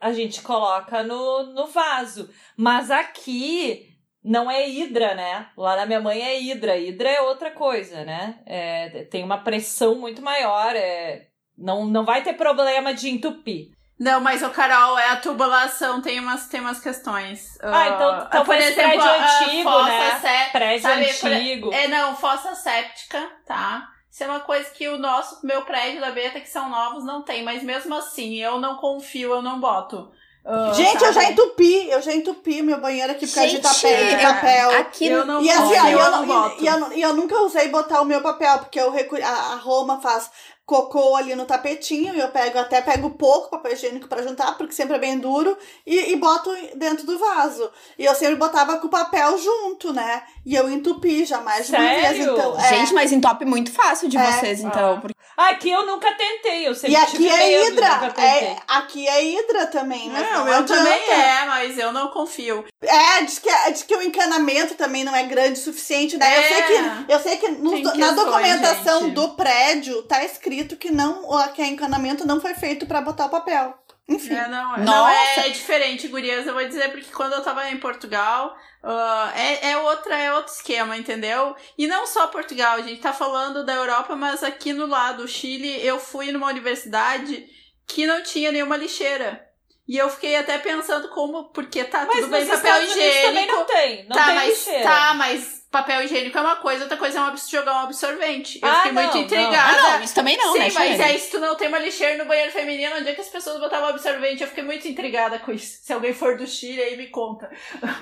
a gente coloca no, no vaso. Mas aqui não é hidra, né? Lá na minha mãe é hidra. Hidra é outra coisa, né? É, tem uma pressão muito maior. É, não, não vai ter problema de entupir. Não, mas o Carol, é a tubulação, tem umas, tem umas questões. Ah, então, Uh, então por exemplo, prédio a antigo, fossa né? sé- Prédio sabe, antigo. É, não, fossa séptica, tá? Isso é uma coisa que o nosso, meu prédio da Beta, que são novos, não tem. Mas mesmo assim, eu não confio, eu não boto. Uh, Gente, eu sabe? já entupi, eu já entupi meu banheiro aqui por causa de papel. de eu- papel. Aqui Eu não E assim, e eu eu, não boto. e, eu, e eu nunca usei botar o meu papel, porque eu recu- a, a Roma faz cocô ali no tapetinho, e eu pego até pego pouco papel higiênico pra juntar, porque sempre é bem duro, e, e boto dentro do vaso. E eu sempre botava com o papel junto, né? E eu entupi já mais de uma vez. Sério? Então, é. Gente, mas entope muito fácil de É. vocês, então. porque- Aqui eu nunca tentei, eu sempre E aqui tive é medo, hidra. É, aqui é hidra também, mas Não, não, adianta. também é, mas eu não confio. É, diz que, diz que o encanamento também não é grande o suficiente, né? Eu É. sei que, eu sei que nos- na questões, documentação gente. do prédio tá escrito que não que o encanamento não foi feito pra botar o papel. Enfim. É, não, não Nossa. é, é diferente, gurias. Eu vou dizer porque quando eu tava em Portugal, ah, é, é, outra, é outro esquema, entendeu? E não só Portugal, a gente tá falando da Europa, mas aqui no lado, Chile, eu fui numa universidade que não tinha nenhuma lixeira. E eu fiquei até pensando como, porque tá Mas tudo bem papel Estados Unidos também higiênico. não tem, não tá, tem mas, lixeira. tá, mas papel higiênico é uma coisa, outra coisa é um jogar um absorvente. Eu Ah, fiquei não, muito não. intrigada. Ah, não, isso também não, Sim, né, mas Shane? aí se tu não tem uma lixeira no banheiro feminino, onde é que as pessoas botavam absorvente? Eu fiquei muito intrigada com isso. Se alguém for do Chile, aí me conta.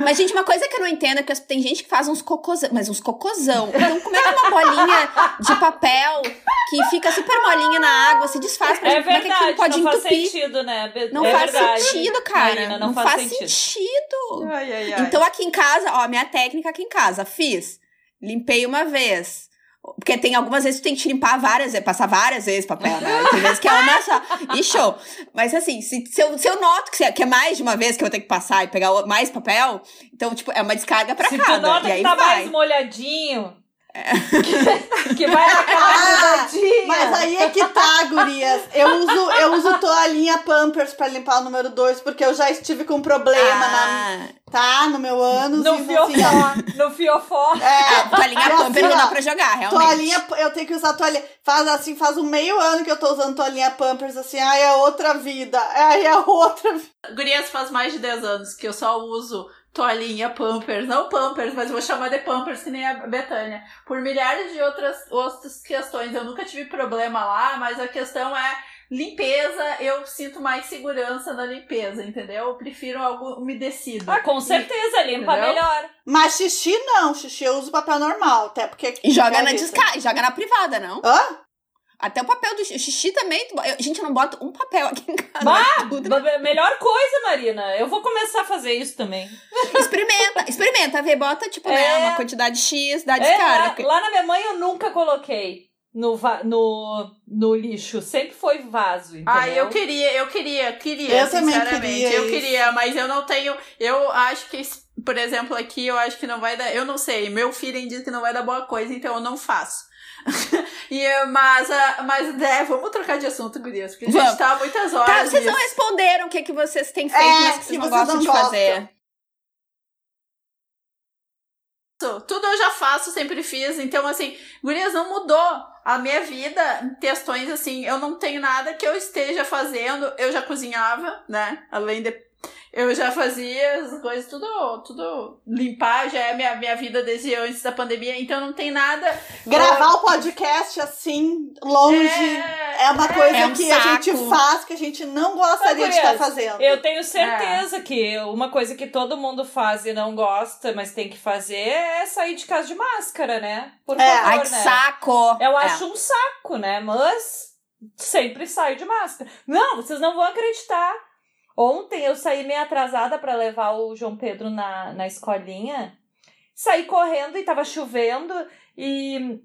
Mas, gente, uma coisa que eu não entendo é que tem gente que faz uns cocôzão, mas uns cocôzão. Então, como é que uma bolinha de papel que fica super molinha na água se desfaz? Pra É gente, como é que aquilo verdade, pode não faz entupir? sentido, né? Be- Não é faz verdade. sentido, cara. Marina, não, não faz, faz sentido. Ai, ai, Então, aqui em casa, ó, minha técnica aqui em casa, fiz. Limpei uma vez. Porque tem algumas vezes que tu tem que limpar várias vezes, passar várias vezes papel, né? Tem vezes que é uma só. E show. Mas assim, se, se, eu, se eu noto que, se- que é mais de uma vez que eu vou ter que passar e pegar mais papel, então, tipo, é uma descarga pra Se tu cada. nota e aí que tá vai. mais molhadinho, que, vai naquela Ah, grudadinha. Mas aí é que tá, gurias. Eu uso, eu uso toalhinha Pampers pra limpar o número 2, porque eu já estive com problema na, Ah, tá, no meu ânus. No assim, fiofó, no fiofó. É, toalhinha pumper assim, não dá pra jogar, realmente. Toalhinha, eu tenho que usar toalhinha. Faz assim, faz um meio ano que eu tô usando toalhinha Pampers, assim, ai, é outra vida. Ai, é outra vida. Gurias faz mais de 10 anos que eu só uso toalhinha Pampers, não Pampers, mas eu vou chamar de Pampers que nem a Betânia. Por milhares de outras, outras questões. Eu nunca tive problema lá, mas a questão é limpeza, eu sinto mais segurança na limpeza, entendeu? Eu prefiro algo umedecido. Ah, com certeza, limpa Entendeu? melhor. Mas xixi não, xixi eu uso papel normal, até porque... E joga na Isso. descarga, joga na privada, não? Hã? Até o papel do xixi- xixi também. eu- gente, eu não boto um papel aqui em casa. Bah, tudo. Me- Melhor coisa, Marina. Eu vou começar a fazer isso também. Experimenta, experimenta, vê, bota, tipo, né, É. uma quantidade X, dá É, descarga. lá, lá na minha mãe eu nunca coloquei no, va- no, no lixo. Sempre foi vaso, entendeu? Ah, eu queria, eu queria, queria, Eu também sinceramente. queria eu isso. queria, mas eu não tenho. Eu acho que, por exemplo, aqui eu acho que não vai dar. Eu não sei, meu feeling diz que não vai dar boa coisa, então eu não faço. e, mas, ah, mas é, vamos trocar de assunto, Gurias, porque a gente Vamos. tá há muitas horas. Tá, vocês não responderam o que, que vocês têm feito, É, mas que vocês não gostam não de fazer. Tudo eu já faço, sempre fiz. Então, assim, Gurias, não mudou a minha vida em questões assim. Eu não tenho nada que eu esteja fazendo. Eu já cozinhava, né? Além de. Eu já fazia as coisas, tudo, tudo limpar, já é minha, minha vida desde antes da pandemia, então não tem nada. Gravar o podcast assim, longe, é, uma coisa é um que a gente saco. faz, que a gente não gostaria de estar fazendo. Eu tenho certeza que uma coisa que todo mundo faz e não gosta, mas tem que fazer é sair de casa de máscara, né? Por É, favor, Ai, que né? saco! Eu É. acho um saco, né? Mas sempre saio de máscara. Não, vocês não vão acreditar. Ontem eu saí meio atrasada pra levar o João Pedro na, na escolinha. Saí correndo e tava chovendo e,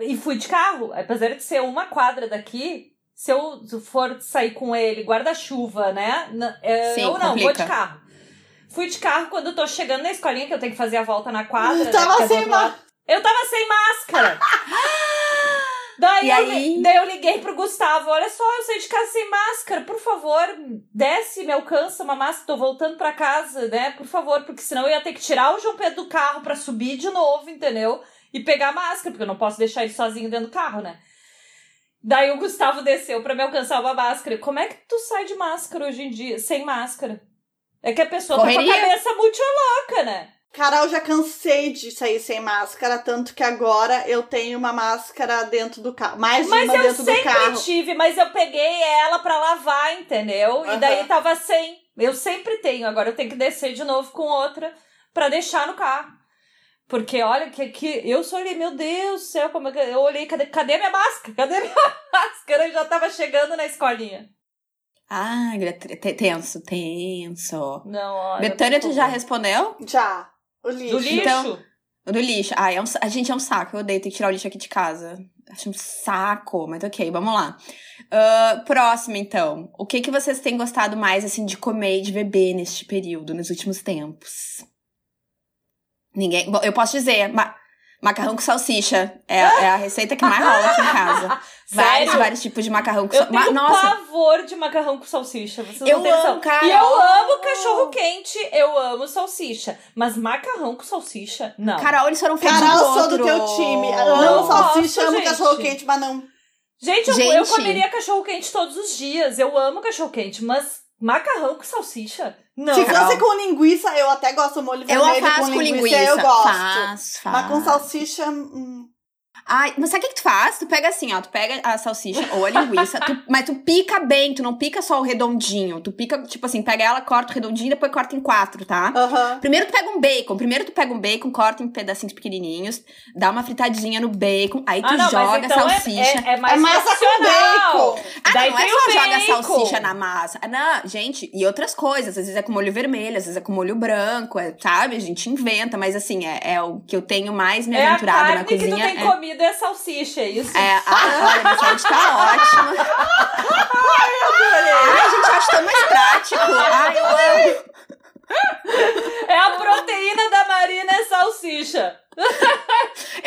e fui de carro. Apesar de ser uma quadra daqui, se eu for sair com ele guarda-chuva, né? é, Sim, eu não, vou complica. de carro. Fui de carro quando eu tô chegando na escolinha, que eu tenho que fazer a volta na quadra. né, Tava é do sem lado. Eu tava sem máscara. Daí, E eu, aí? daí eu liguei pro Gustavo, olha só, eu saí de casa sem máscara, por favor, desce, me alcança uma máscara, tô voltando pra casa, né, por favor, porque senão eu ia ter que tirar o João Pedro do carro pra subir de novo, entendeu? E pegar a máscara, porque eu não posso deixar ele sozinho dentro do carro, né? Daí o Gustavo desceu pra me alcançar uma máscara. Como é que tu sai de máscara hoje em dia, sem máscara? É que a pessoa tá com Correria. a cabeça muito louca, né? Carol, já cansei de sair sem máscara, tanto que agora eu tenho uma máscara dentro do carro. Mais Mas uma eu dentro do sempre carro. tive, mas eu peguei ela pra lavar, entendeu? E Aham. daí tava sem. Eu sempre tenho, agora eu tenho que descer de novo com outra pra deixar no carro. Porque olha que, que eu só olhei, meu Deus do céu, como é que eu olhei, cadê, cadê minha máscara? Cadê minha máscara? Eu já tava chegando na escolinha. Ah, te- tenso, tenso. Não, olha. Betânia, tu já respondeu? Já. O lixo. Do lixo? Então- Do lixo. Ai, é um, a gente é um saco. Eu odeio ter que tirar o lixo aqui de casa. Acho um saco, mas ok, vamos lá. Ah, próximo, então. O que, que vocês têm gostado mais, assim, de comer e de beber neste período, nos últimos tempos? Ninguém. Bom, eu posso dizer, ma- macarrão com salsicha. É, é a receita que mais rola aqui em casa. Vários, Sério? vários tipos de macarrão com Eu salsicha. tenho Nossa, pavor de macarrão com salsicha. Vocês Eu não têm amo, cara. E eu amo cachorro quente, eu amo salsicha. Mas macarrão com salsicha, não. Carol, eles foram feitos Carol, um do sou outro. do teu time. Eu Não amo salsicha, gosto, amo gente. cachorro quente, mas não. Gente, eu, Gente. eu comeria cachorro quente todos os dias. Eu amo cachorro quente, mas macarrão com salsicha? Não. Se fosse com linguiça, eu até gosto do molho Eu vermelho faço com linguiça, eu gosto. Faço, faço. Mas com salsicha. hum. Ai, mas sabe o que, que tu faz? Tu pega assim, ó, tu pega a salsicha ou a linguiça, tu- mas tu pica bem, tu não pica só o redondinho. Tu pica, tipo assim, pega ela, corta o redondinho e depois corta em quatro, tá? Aham. Primeiro tu pega um bacon, primeiro tu pega um bacon, corta em pedacinhos pequenininhos, dá uma fritadinha no bacon, aí tu Ah, não, joga então a é- salsicha. É, é, mais É massa com bacon. Ah, Daí não é tem só joga a bacon. salsicha na massa. Ah, Não, gente, e outras coisas. Às vezes é com molho vermelho, às vezes é com molho branco, é, sabe? A gente inventa, mas assim, é, é o que eu tenho mais me É a aventurado na que tu cozinha. tem é, comido é salsicha, é isso? é, ah, olha, minha saúde tá ótima. Ai, gente, eu acho tão mais prático. Ai, eu amo. É a proteína da Marina é salsicha.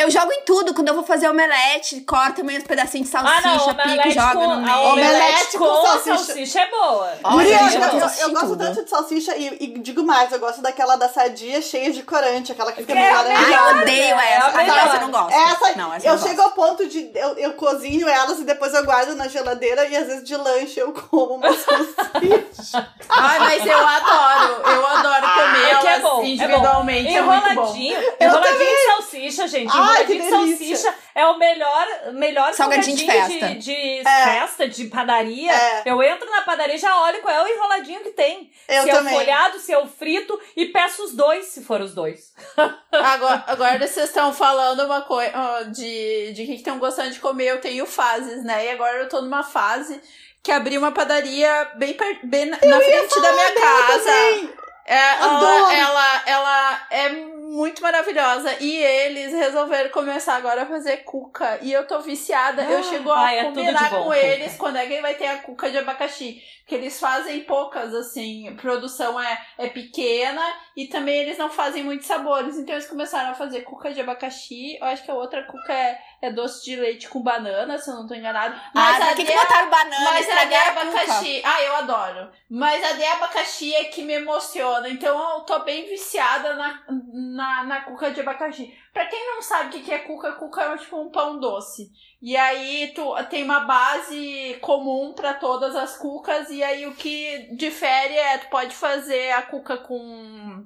Eu jogo em tudo. Quando eu vou fazer omelete, corto uns pedacinhos de Ah, salsicha, não, pico, omelete joga com, no meio. omelete com, com salsicha. salsicha. é boa. Olha, eu, eu eu- gosto eu tanto de salsicha e, e digo mais, eu gosto daquela da sadia cheia de corante, aquela que fica É meio Ai, eu odeio né? É essa. Ah, não, melhor. essa eu não gosto. Essa, não, essa eu não chego gosto. ao ponto de. Eu, eu cozinho elas e depois eu guardo na geladeira e às vezes de lanche eu como uma salsicha. Ai, mas eu adoro. Eu adoro comer É é elas bom, é bom. individualmente. É, muito bom. Enroladinho, enroladinho de salsicha, gente. Ai, de salsicha é o melhor, melhor Salgadinho de festa. de, de É. festa, de padaria. É. Eu entro na padaria e já olho qual é o enroladinho que tem. Eu se é o também. folhado, se é o frito, e peço os dois, se for os dois. Agora, agora vocês estão falando uma coisa de, de que estão gostando de comer. Eu tenho fases, né? E agora eu tô numa fase que abri uma padaria bem, per- bem na, frente da minha casa. Também. É, ela, ela, ela é muito maravilhosa. E eles resolveram começar agora a fazer cuca. E eu tô viciada. eu Ah, chego a ai, é combinar bom, com cuca. eles quando é que vai ter a cuca de abacaxi. Porque eles fazem poucas, assim. Produção é, é pequena e também eles não fazem muitos sabores. Então eles começaram a fazer cuca de abacaxi. Eu acho que a outra cuca é, é doce de leite com banana, se eu não tô enganado. Ah, a pra que, que de- botaram banana? mas a de a abacaxi. Ah, eu adoro. Mas a de abacaxi é que me emociona. Então eu tô bem viciada na, na, na cuca de abacaxi. Pra quem não sabe o que é cuca, cuca é tipo um pão doce. E aí tu tem uma base comum pra todas as cucas. E aí o que difere é tu pode fazer a cuca com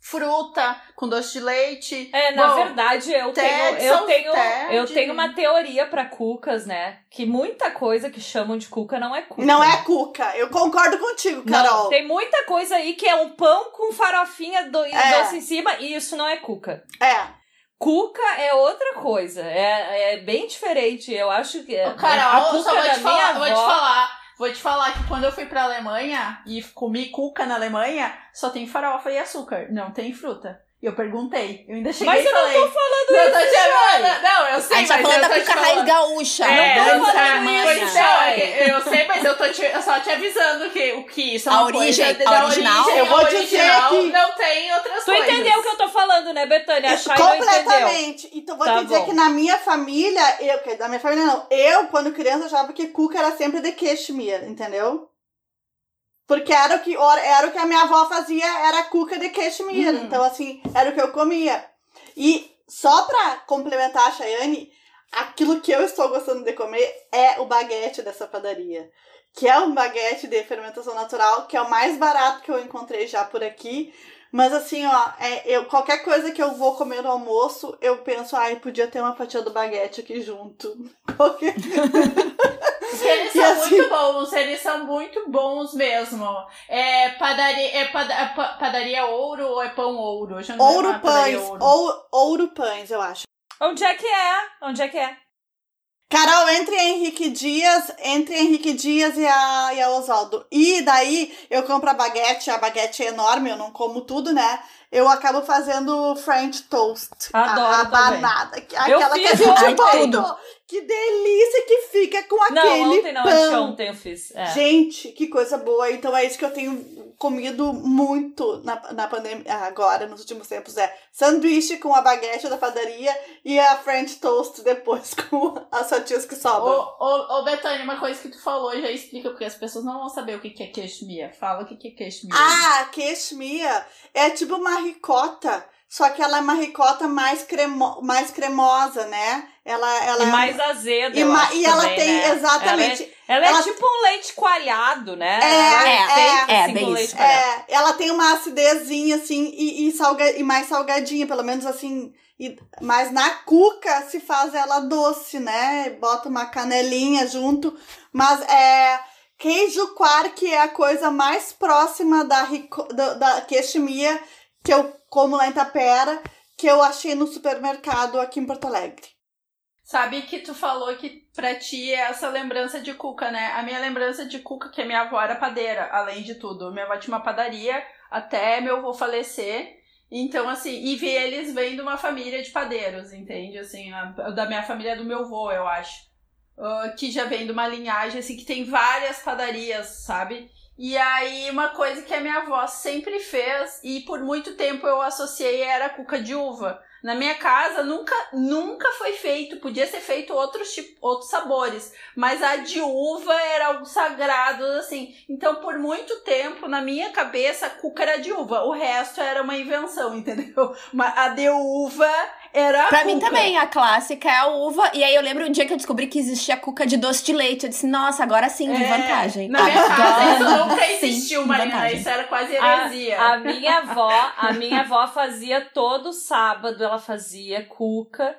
fruta, com doce de leite. É, na Bom, verdade, eu tenho, eu tenho, eu tenho uma teoria pra cucas, né? Que muita coisa que chamam de cuca não é cuca. Não é cuca. Eu concordo contigo, Não, Carol. tem muita coisa aí que é um pão com farofinha do, e É. doce em cima e isso não é cuca. É. Cuca é outra coisa, é, é bem diferente. Eu acho que Ô, a cuca só vou te, falar, vou te falar. Vou te falar que quando eu fui pra Alemanha e comi cuca na Alemanha, só tem farofa e açúcar, não tem fruta. E eu perguntei, eu ainda cheguei Mas e eu não falei. tô falando não, isso, tô te Chay. falando. Não, eu A sei, gente tá mas falando eu da tô te cuca raiz falando. gaúcha. É, Não tô falando ah, isso, não, é eu sei, mas eu tô te, eu só te avisando que o que isso é A uma origem, coisa a da original. origem, Eu vou a dizer original que- não tem outras Tu coisas. entendeu o que eu tô falando, né, Betânia? A não entendeu. Completamente. Então vou Tá te dizer bom. que na minha família, eu, que da minha família não, eu, quando criança, achava que cuca era sempre de cashmere, entendeu? Porque era o que, era o que a minha avó fazia, era cuca de cashmere. Uhum. Então, assim, era o que eu comia. E só pra complementar a Chayane, aquilo que eu estou gostando de comer é o baguete dessa padaria. Que é um baguete de fermentação natural, que é o mais barato que eu encontrei já por aqui. Mas assim, ó, é, eu, qualquer coisa que eu vou comer no almoço, eu penso, ai, podia ter uma fatia do baguete aqui junto. Porque... Porque eles são assim... muito bons, eles são muito bons mesmo. É padaria, é, é padaria ouro ou é pão ouro? ouro pães, ouro. Ou, ouro pães, eu acho. Onde é que é? Onde é que é? Carol, entre Henrique Dias, entre Henrique Dias e a, e a Oswaldo. E daí eu compro a baguete, a baguete é enorme, eu não como tudo, né? Eu acabo fazendo French toast. Adoro a rabanada. Aquela que a gente tudo. Que delícia que fica com aquele não, ontem não, pão. Ontem eu fiz. É. Gente, que coisa boa. Então é isso que eu tenho comido muito na, na pandemia, agora, nos últimos tempos. É sanduíche com a baguete da padaria e a French toast depois com as fatias que sobram. Ô, ô, ô Betânia, uma coisa que tu falou já explica, porque as pessoas não vão saber o que é queixmia. Fala o que é queixmia. Ah, queixmia é tipo uma ricota só que ela é uma ricota mais, cremo, mais cremosa, né? Ela, ela e é mais azeda. E, ma e ela tem, né? exatamente. Ela é, ela, ela é tipo um leite coalhado, né? É, ela é, é, é, assim, bem leite é, ela tem uma acidezinha, assim, e, e, salga, e mais salgadinha, pelo menos assim. E, mas na cuca se faz ela doce, né? Bota uma canelinha junto. Mas é. Queijo quark é a coisa mais próxima da, da, da queiximia que eu como lá em Tapera, que eu achei no supermercado aqui em Porto Alegre. Sabe que tu falou que pra ti é essa lembrança de cuca, né? A minha lembrança de cuca, que minha avó era padeira, além de tudo. Minha avó tinha uma padaria até meu avô falecer. Então, assim, e vi eles vêm de uma família de padeiros, entende? Assim, a, da minha família do meu avô, eu acho. Uh, que já vem de uma linhagem, assim, que tem várias padarias, sabe? E aí, uma coisa que a minha avó sempre fez, e por muito tempo eu associei, era a cuca de uva. Na minha casa nunca nunca foi feito, podia ser feito outros outros sabores, mas a de uva era algo sagrado assim. Então por muito tempo na minha cabeça a cuca era de uva, o resto era uma invenção, entendeu? A de uva era a Pra cuca. mim também, a clássica é a uva. E aí eu lembro um dia que eu descobri que existia cuca de doce de leite. Eu disse, nossa, agora sim, de É, vantagem. Na minha Agora casa isso nunca existiu, Marina. vantagem. Isso era quase heresia. A, a minha avó, a minha avó fazia todo sábado, ela fazia cuca.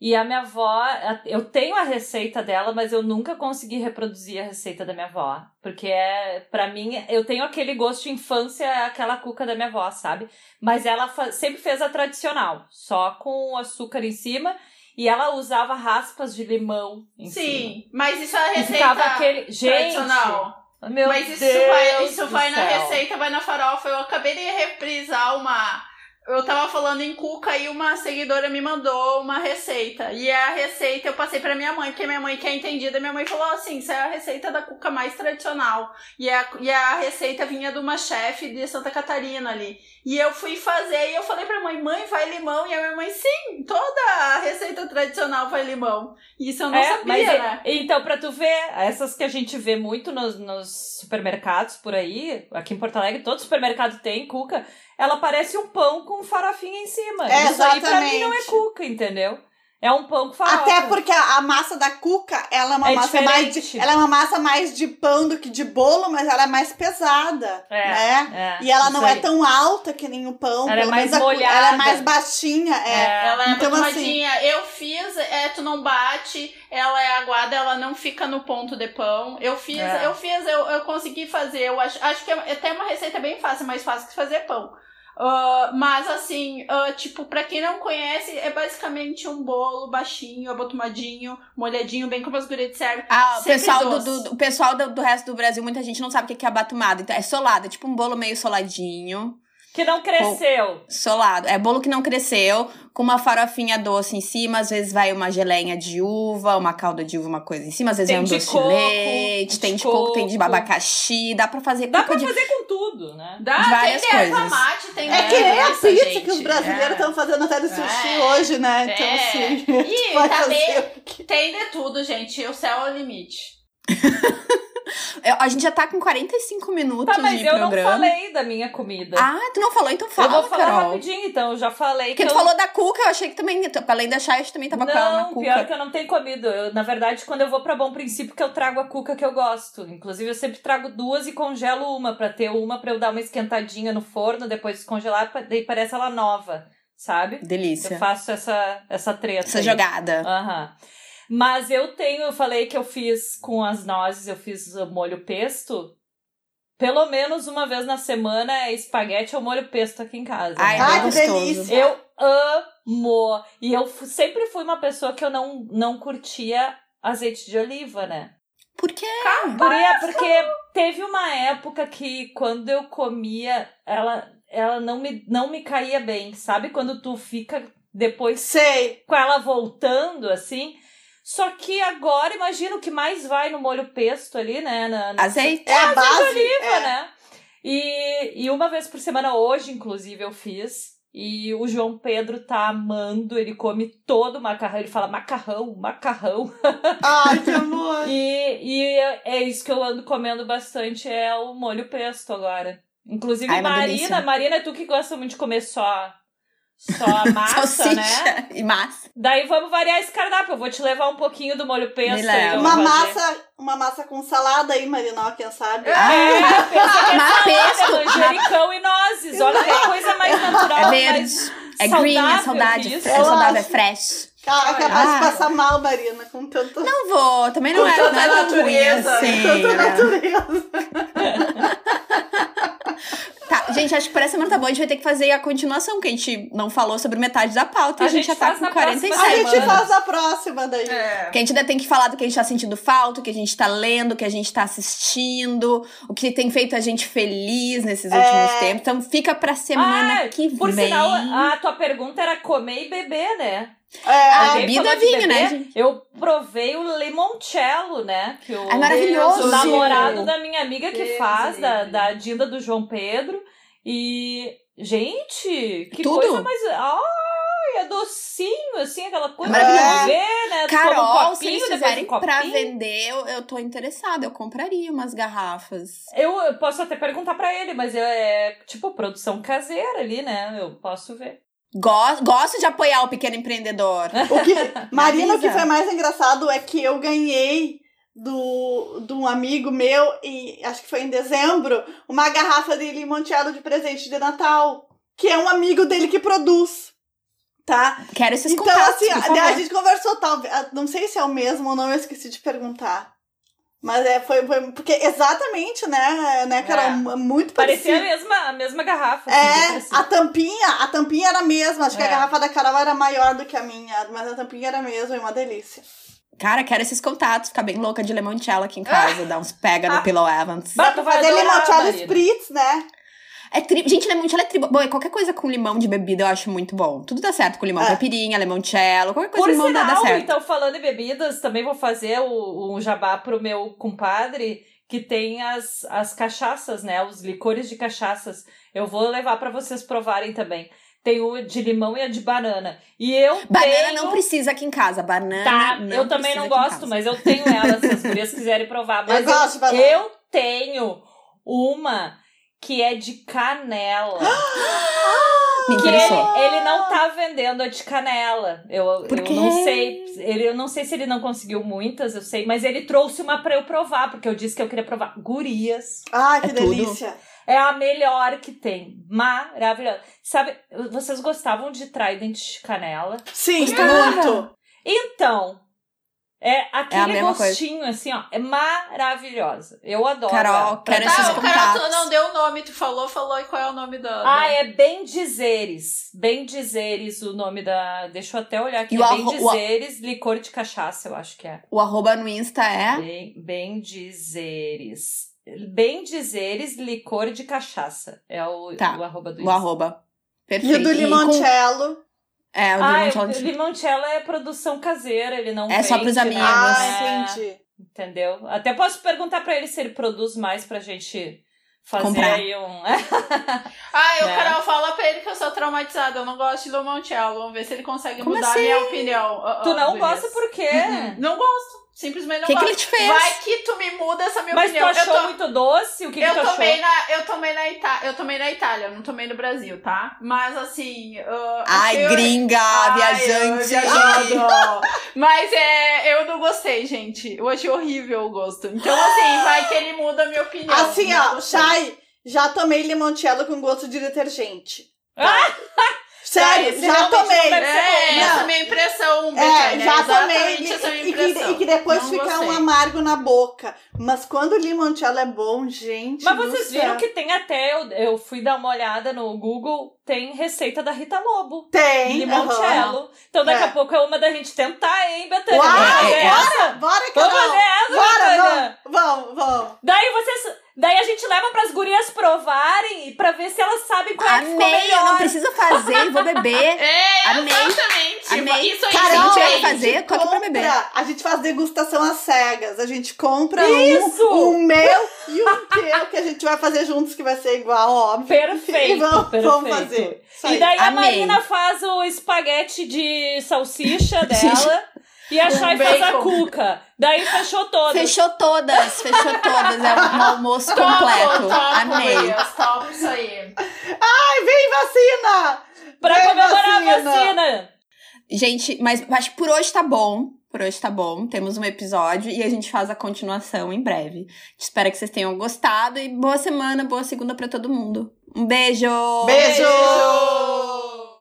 E a minha avó, eu tenho a receita dela, mas eu nunca consegui reproduzir a receita da minha avó. Porque é, para mim, eu tenho aquele gosto de infância, aquela cuca da minha avó, sabe? Mas ela sempre fez a tradicional, só com açúcar em cima. E ela usava raspas de limão em cima. Sim, mas isso é a receita aquele. Gente! tradicional. Meu Mas isso Deus vai, isso vai na céu. receita, vai na farofa. Eu acabei de reprisar uma. Eu tava falando em cuca e uma seguidora me mandou uma receita. E a receita eu passei pra minha mãe, porque minha mãe que é entendida, minha mãe falou assim: isso é a receita da cuca mais tradicional. E a, e a receita vinha de uma chefe de Santa Catarina ali. E eu fui fazer e eu falei pra mãe, mãe, vai limão. E a minha mãe, sim, toda a receita tradicional vai limão. Isso eu não É, sabia, é- né? Então, pra tu ver, essas que a gente vê muito nos, nos supermercados por aí, aqui em Porto Alegre, todo supermercado tem cuca, ela parece um pão com farofinha em cima. É, Isso aí pra mim não é cuca, entendeu? É um pão com farofa. Até porque a, a massa da cuca, ela é uma É massa mais diferente. de, ela é uma massa mais de pão do que de bolo, mas ela é mais pesada, É, né? é, e ela não é aí. tão alta que nem o pão. Ela é mais menos a Ela é mais baixinha, é. É. Ela é Então, muito assim- moladinha. Eu fiz, é, tu não bate, ela é aguada, ela não fica no ponto de pão. Eu fiz, É. eu fiz, eu, eu consegui fazer. Eu acho, acho que é até uma receita bem fácil, mais fácil que fazer pão. Ah, mas assim, ah, tipo, pra quem não conhece, é basicamente um bolo baixinho, abotomadinho, molhadinho, bem como as gurias disseram. Ah, o pessoal, do, do- do- pessoal do, do resto do Brasil, muita gente não sabe o que que é abatumado. Então, é solado, é tipo um bolo meio soladinho. Que não cresceu. Solado. É bolo que não cresceu, com uma farofinha doce em cima. Às vezes vai uma geleinha de uva, uma calda de uva, uma coisa em cima. Às vezes Tem é um de doce coco, de leite, tem de coco, tem de coco. abacaxi. Dá pra fazer Dá pra de... fazer com tudo, né? Dá, várias tem coisas. mate, tem É que nem a pizza gente. que os brasileiros É. estão fazendo até de sushi É. hoje, né? Então, É. assim, Ih, vai tá fazer? Tem de tudo, gente. O céu é o limite. A gente já tá com 45 minutos Tá, mas de eu não programa. falei da minha comida. Ah, tu não falou? Então fala, eu vou falar Carol. rapidinho, então. Eu já falei Porque que tu eu... falou da cuca, eu achei que também, além da chá, eu também tava com ela na Não, cuca. pior que eu não tenho comido. Eu, na verdade, quando eu vou pra Bom Princípio, que eu trago a cuca que eu gosto. Inclusive, eu sempre trago duas e congelo uma, pra ter uma pra eu dar uma esquentadinha no forno, depois descongelar, daí parece ela nova, sabe? Delícia. Eu faço essa, essa treta. Essa aí. jogada. Aham. Mas eu tenho, eu falei que eu fiz com as nozes, eu fiz o molho pesto. Pelo menos uma vez na semana é espaguete ou molho pesto aqui em casa. Ai, né? bem Ai, que gostoso. delícia. Eu amo! E eu sempre fui uma pessoa que eu não, não curtia azeite de oliva, né? Por quê? Guria, porque teve uma época que quando eu comia, ela, ela não, me, não me caía bem, sabe? Quando tu fica depois Sei. com ela voltando, assim. Só que agora, imagina o que mais vai no molho pesto ali, né? Na, na Azeite? É a base. oliva, é. né? E, e uma vez por semana, hoje, inclusive, eu fiz. E o João Pedro tá amando, ele come todo o macarrão, ele fala macarrão, macarrão. Ai, que amor. E, e é isso que eu ando comendo bastante, é o molho pesto agora. Inclusive, Ai, Marina. Marina, é tu que gosta muito de comer só, só a massa, Salsicha né? e massa. Daí vamos variar esse cardápio. Eu vou te levar um pouquinho do molho pesto. Uma massa, uma massa com salada aí, Marina, ó, quem sabe. Ah, É, pensa que é salada, pesto. manjericão e nozes. Olha que coisa mais natural, É verde. mais É green, é saudável saudade. É saudável, é fresh. Ca- Capaz Ah. de passar mal, Marina, com tanto, Não vou, também não Com é, tanta não é tão ruim natureza, assim. tanta né? natureza. Gente, acho que por essa semana tá bom. A gente vai ter que fazer a continuação, que a gente não falou sobre metade da pauta e A a gente, gente já tá com na próxima 47. A gente faz a próxima daí. É. Porque a gente ainda tem que falar do que a gente tá sentindo falta, o que a gente tá lendo, o que a gente tá assistindo, o que tem feito a gente feliz nesses É. últimos tempos. Então fica pra semana Ah, que Por vem. sinal, a tua pergunta era comer e beber, né? É, Alguém bebida é vinho, né, beber? gente? Eu provei o limoncello, né? Que o, É maravilhoso. o namorado da minha amiga que Deus faz, da, da Dinda do João Pedro. E, gente, que Tudo. coisa mais. Ai, é docinho, assim, aquela coisa Maravilhoso. de ver, né? Carol, um se copinho, eles depois fizerem um pra vender, eu, eu tô interessada. Eu compraria umas garrafas. Eu, eu posso até perguntar pra ele, mas é tipo produção caseira ali, né? Eu posso ver. Go- gosto de apoiar o pequeno empreendedor. O que, Marina, o que foi mais engraçado é que eu ganhei do, de um amigo meu, e acho que foi em dezembro, uma garrafa de limoncello de presente de Natal, que é um amigo dele que produz. Tá? Quero esses então, contatos, assim, por a, favor. a gente conversou, talvez. Não sei se é o mesmo ou não, eu esqueci de perguntar. Mas é, foi, foi porque exatamente, né, né, Carol? É. Muito Parecia a parecido. mesma, a mesma garrafa. É, a tampinha, a tampinha era a mesma. Acho que a É. garrafa da Carol era maior do que a minha, mas a tampinha era a mesma e uma delícia. Cara, quero esses contatos. Ficar bem louca de limoncello aqui em casa. dar uns pega no Pillow Evans. Tu vai Fazer limoncello spritz, né? É tri... Gente, limoncello é tri... Bom, e qualquer coisa com limão de bebida eu acho muito bom. Tudo dá certo com limão. É. Caipirinha, limoncello, qualquer coisa Por com limão dá, dá sinal, certo. então, falando em bebidas, também vou fazer o, o jabá pro meu compadre, que tem as, as cachaças, né? Os licores de cachaças. Eu vou levar pra vocês provarem também. Tem o de limão e a de banana. E eu Banana tenho... não precisa aqui em casa. Banana Tá, não eu também não gosto, mas eu tenho ela, se as gurias quiserem provar. Mas Eu gosto de banana. eu tenho uma que é de canela. Que ele, ele não tá vendendo a de canela. Eu, Por eu quê? não sei. Ele, eu não sei se ele não conseguiu muitas, eu sei, mas ele trouxe uma pra eu provar, porque eu disse que eu queria provar. Gurias. Ai, que É tudo. É a melhor que tem. Maravilhosa. Sabe, vocês gostavam de Trident de canela? Sim, muito. Então, é aquele mesma coisa. gostinho assim, ó. É maravilhosa. Eu adoro. Carol, ela. quero Pra- esses Tá, o cara contatos. tu não deu o nome, tu falou, falou e qual é o nome da. Ah, é Bem Dizeres. Bem Dizeres o nome da. Deixa eu até olhar aqui. E o É Bem arro- o Dizeres, licor de cachaça, eu acho que é. O arroba no Insta é... Bem, bem Dizeres. Bem Dizeres, licor de cachaça. É o, Tá, o arroba do O arroba. E Perfeito. o do com- limoncello. É, o do Ah, limoncello. o limoncello é produção caseira, ele não É só vende, pros né? amigos. Ah, É, entendi. Entendeu? Até posso perguntar pra ele se ele produz mais pra gente fazer Comprar. aí um. Ah, eu, Né? Carol, fala pra ele que eu sou traumatizada. Eu não gosto de limoncello. Vamos ver se ele consegue Como mudar assim? minha opinião. Ah, tu ah, não gosta por quê? Uhum. Não gosto. Simplesmente não Que que gosto. ele te fez? Vai que tu me muda essa minha Mas tu opinião. achou eu, to- muito doce? O que, que eu tu achou? tomei na, eu tomei na Itália, eu tomei na Itália, não tomei no Brasil, tá? Mas assim, uh, Ai, achei- gringa, Ai, viajante. viajando. Mas é, eu não gostei, gente. Eu achei horrível o gosto. Então, assim, vai que ele muda a minha opinião. Assim, ó, gostei. Chay, já tomei limoncello com gosto de detergente. Ah! Sério, esse já tomei. É, bom, essa é minha impressão, É, Betânia, já tomei. é E, que, impressão. e que depois Não fica gostei. um amargo na boca. Mas quando o limoncello é bom, gente. Mas vocês céu. viram que tem até, eu, eu fui dar uma olhada no Google, tem receita da Rita Lobo. Tem. Limoncello. Então daqui É. a pouco é uma da gente tentar, hein, Betânia? Uau, é, é. essa? aham. Bora, Vamos fazer essa, Bora, vamos, vamos, vamos. Daí vocês. Daí a gente leva pras gurias provarem pra ver se elas sabem qual é que ficou Amei, eu melhor. não preciso fazer, vou beber. É, Amei. exatamente. Amei. Isso aí, Carol, gente, a vai gente fazer, eu tô aqui pra compra- beber. A gente faz degustação às cegas. A gente compra Isso! um, um meu e um teu que a gente vai fazer juntos, que vai ser igual, óbvio. Perfeito, E vamos, perfeito. vamos fazer. E aí. daí a Amei. Marina faz o espaguete de salsicha dela e a Com Chay faz a cuca. Daí fechou todas. Fechou todas, fechou todas. É um almoço Topo, completo. topo, Amei. topo isso aí. Ai, vem vacina! Pra Vem comemorar a vacina. vacina. Gente, mas acho que por hoje tá bom. Por hoje tá bom. Temos um episódio e a gente faz a continuação em breve. Espero que vocês tenham gostado e boa semana, boa segunda pra todo mundo. Um beijo! Beijo!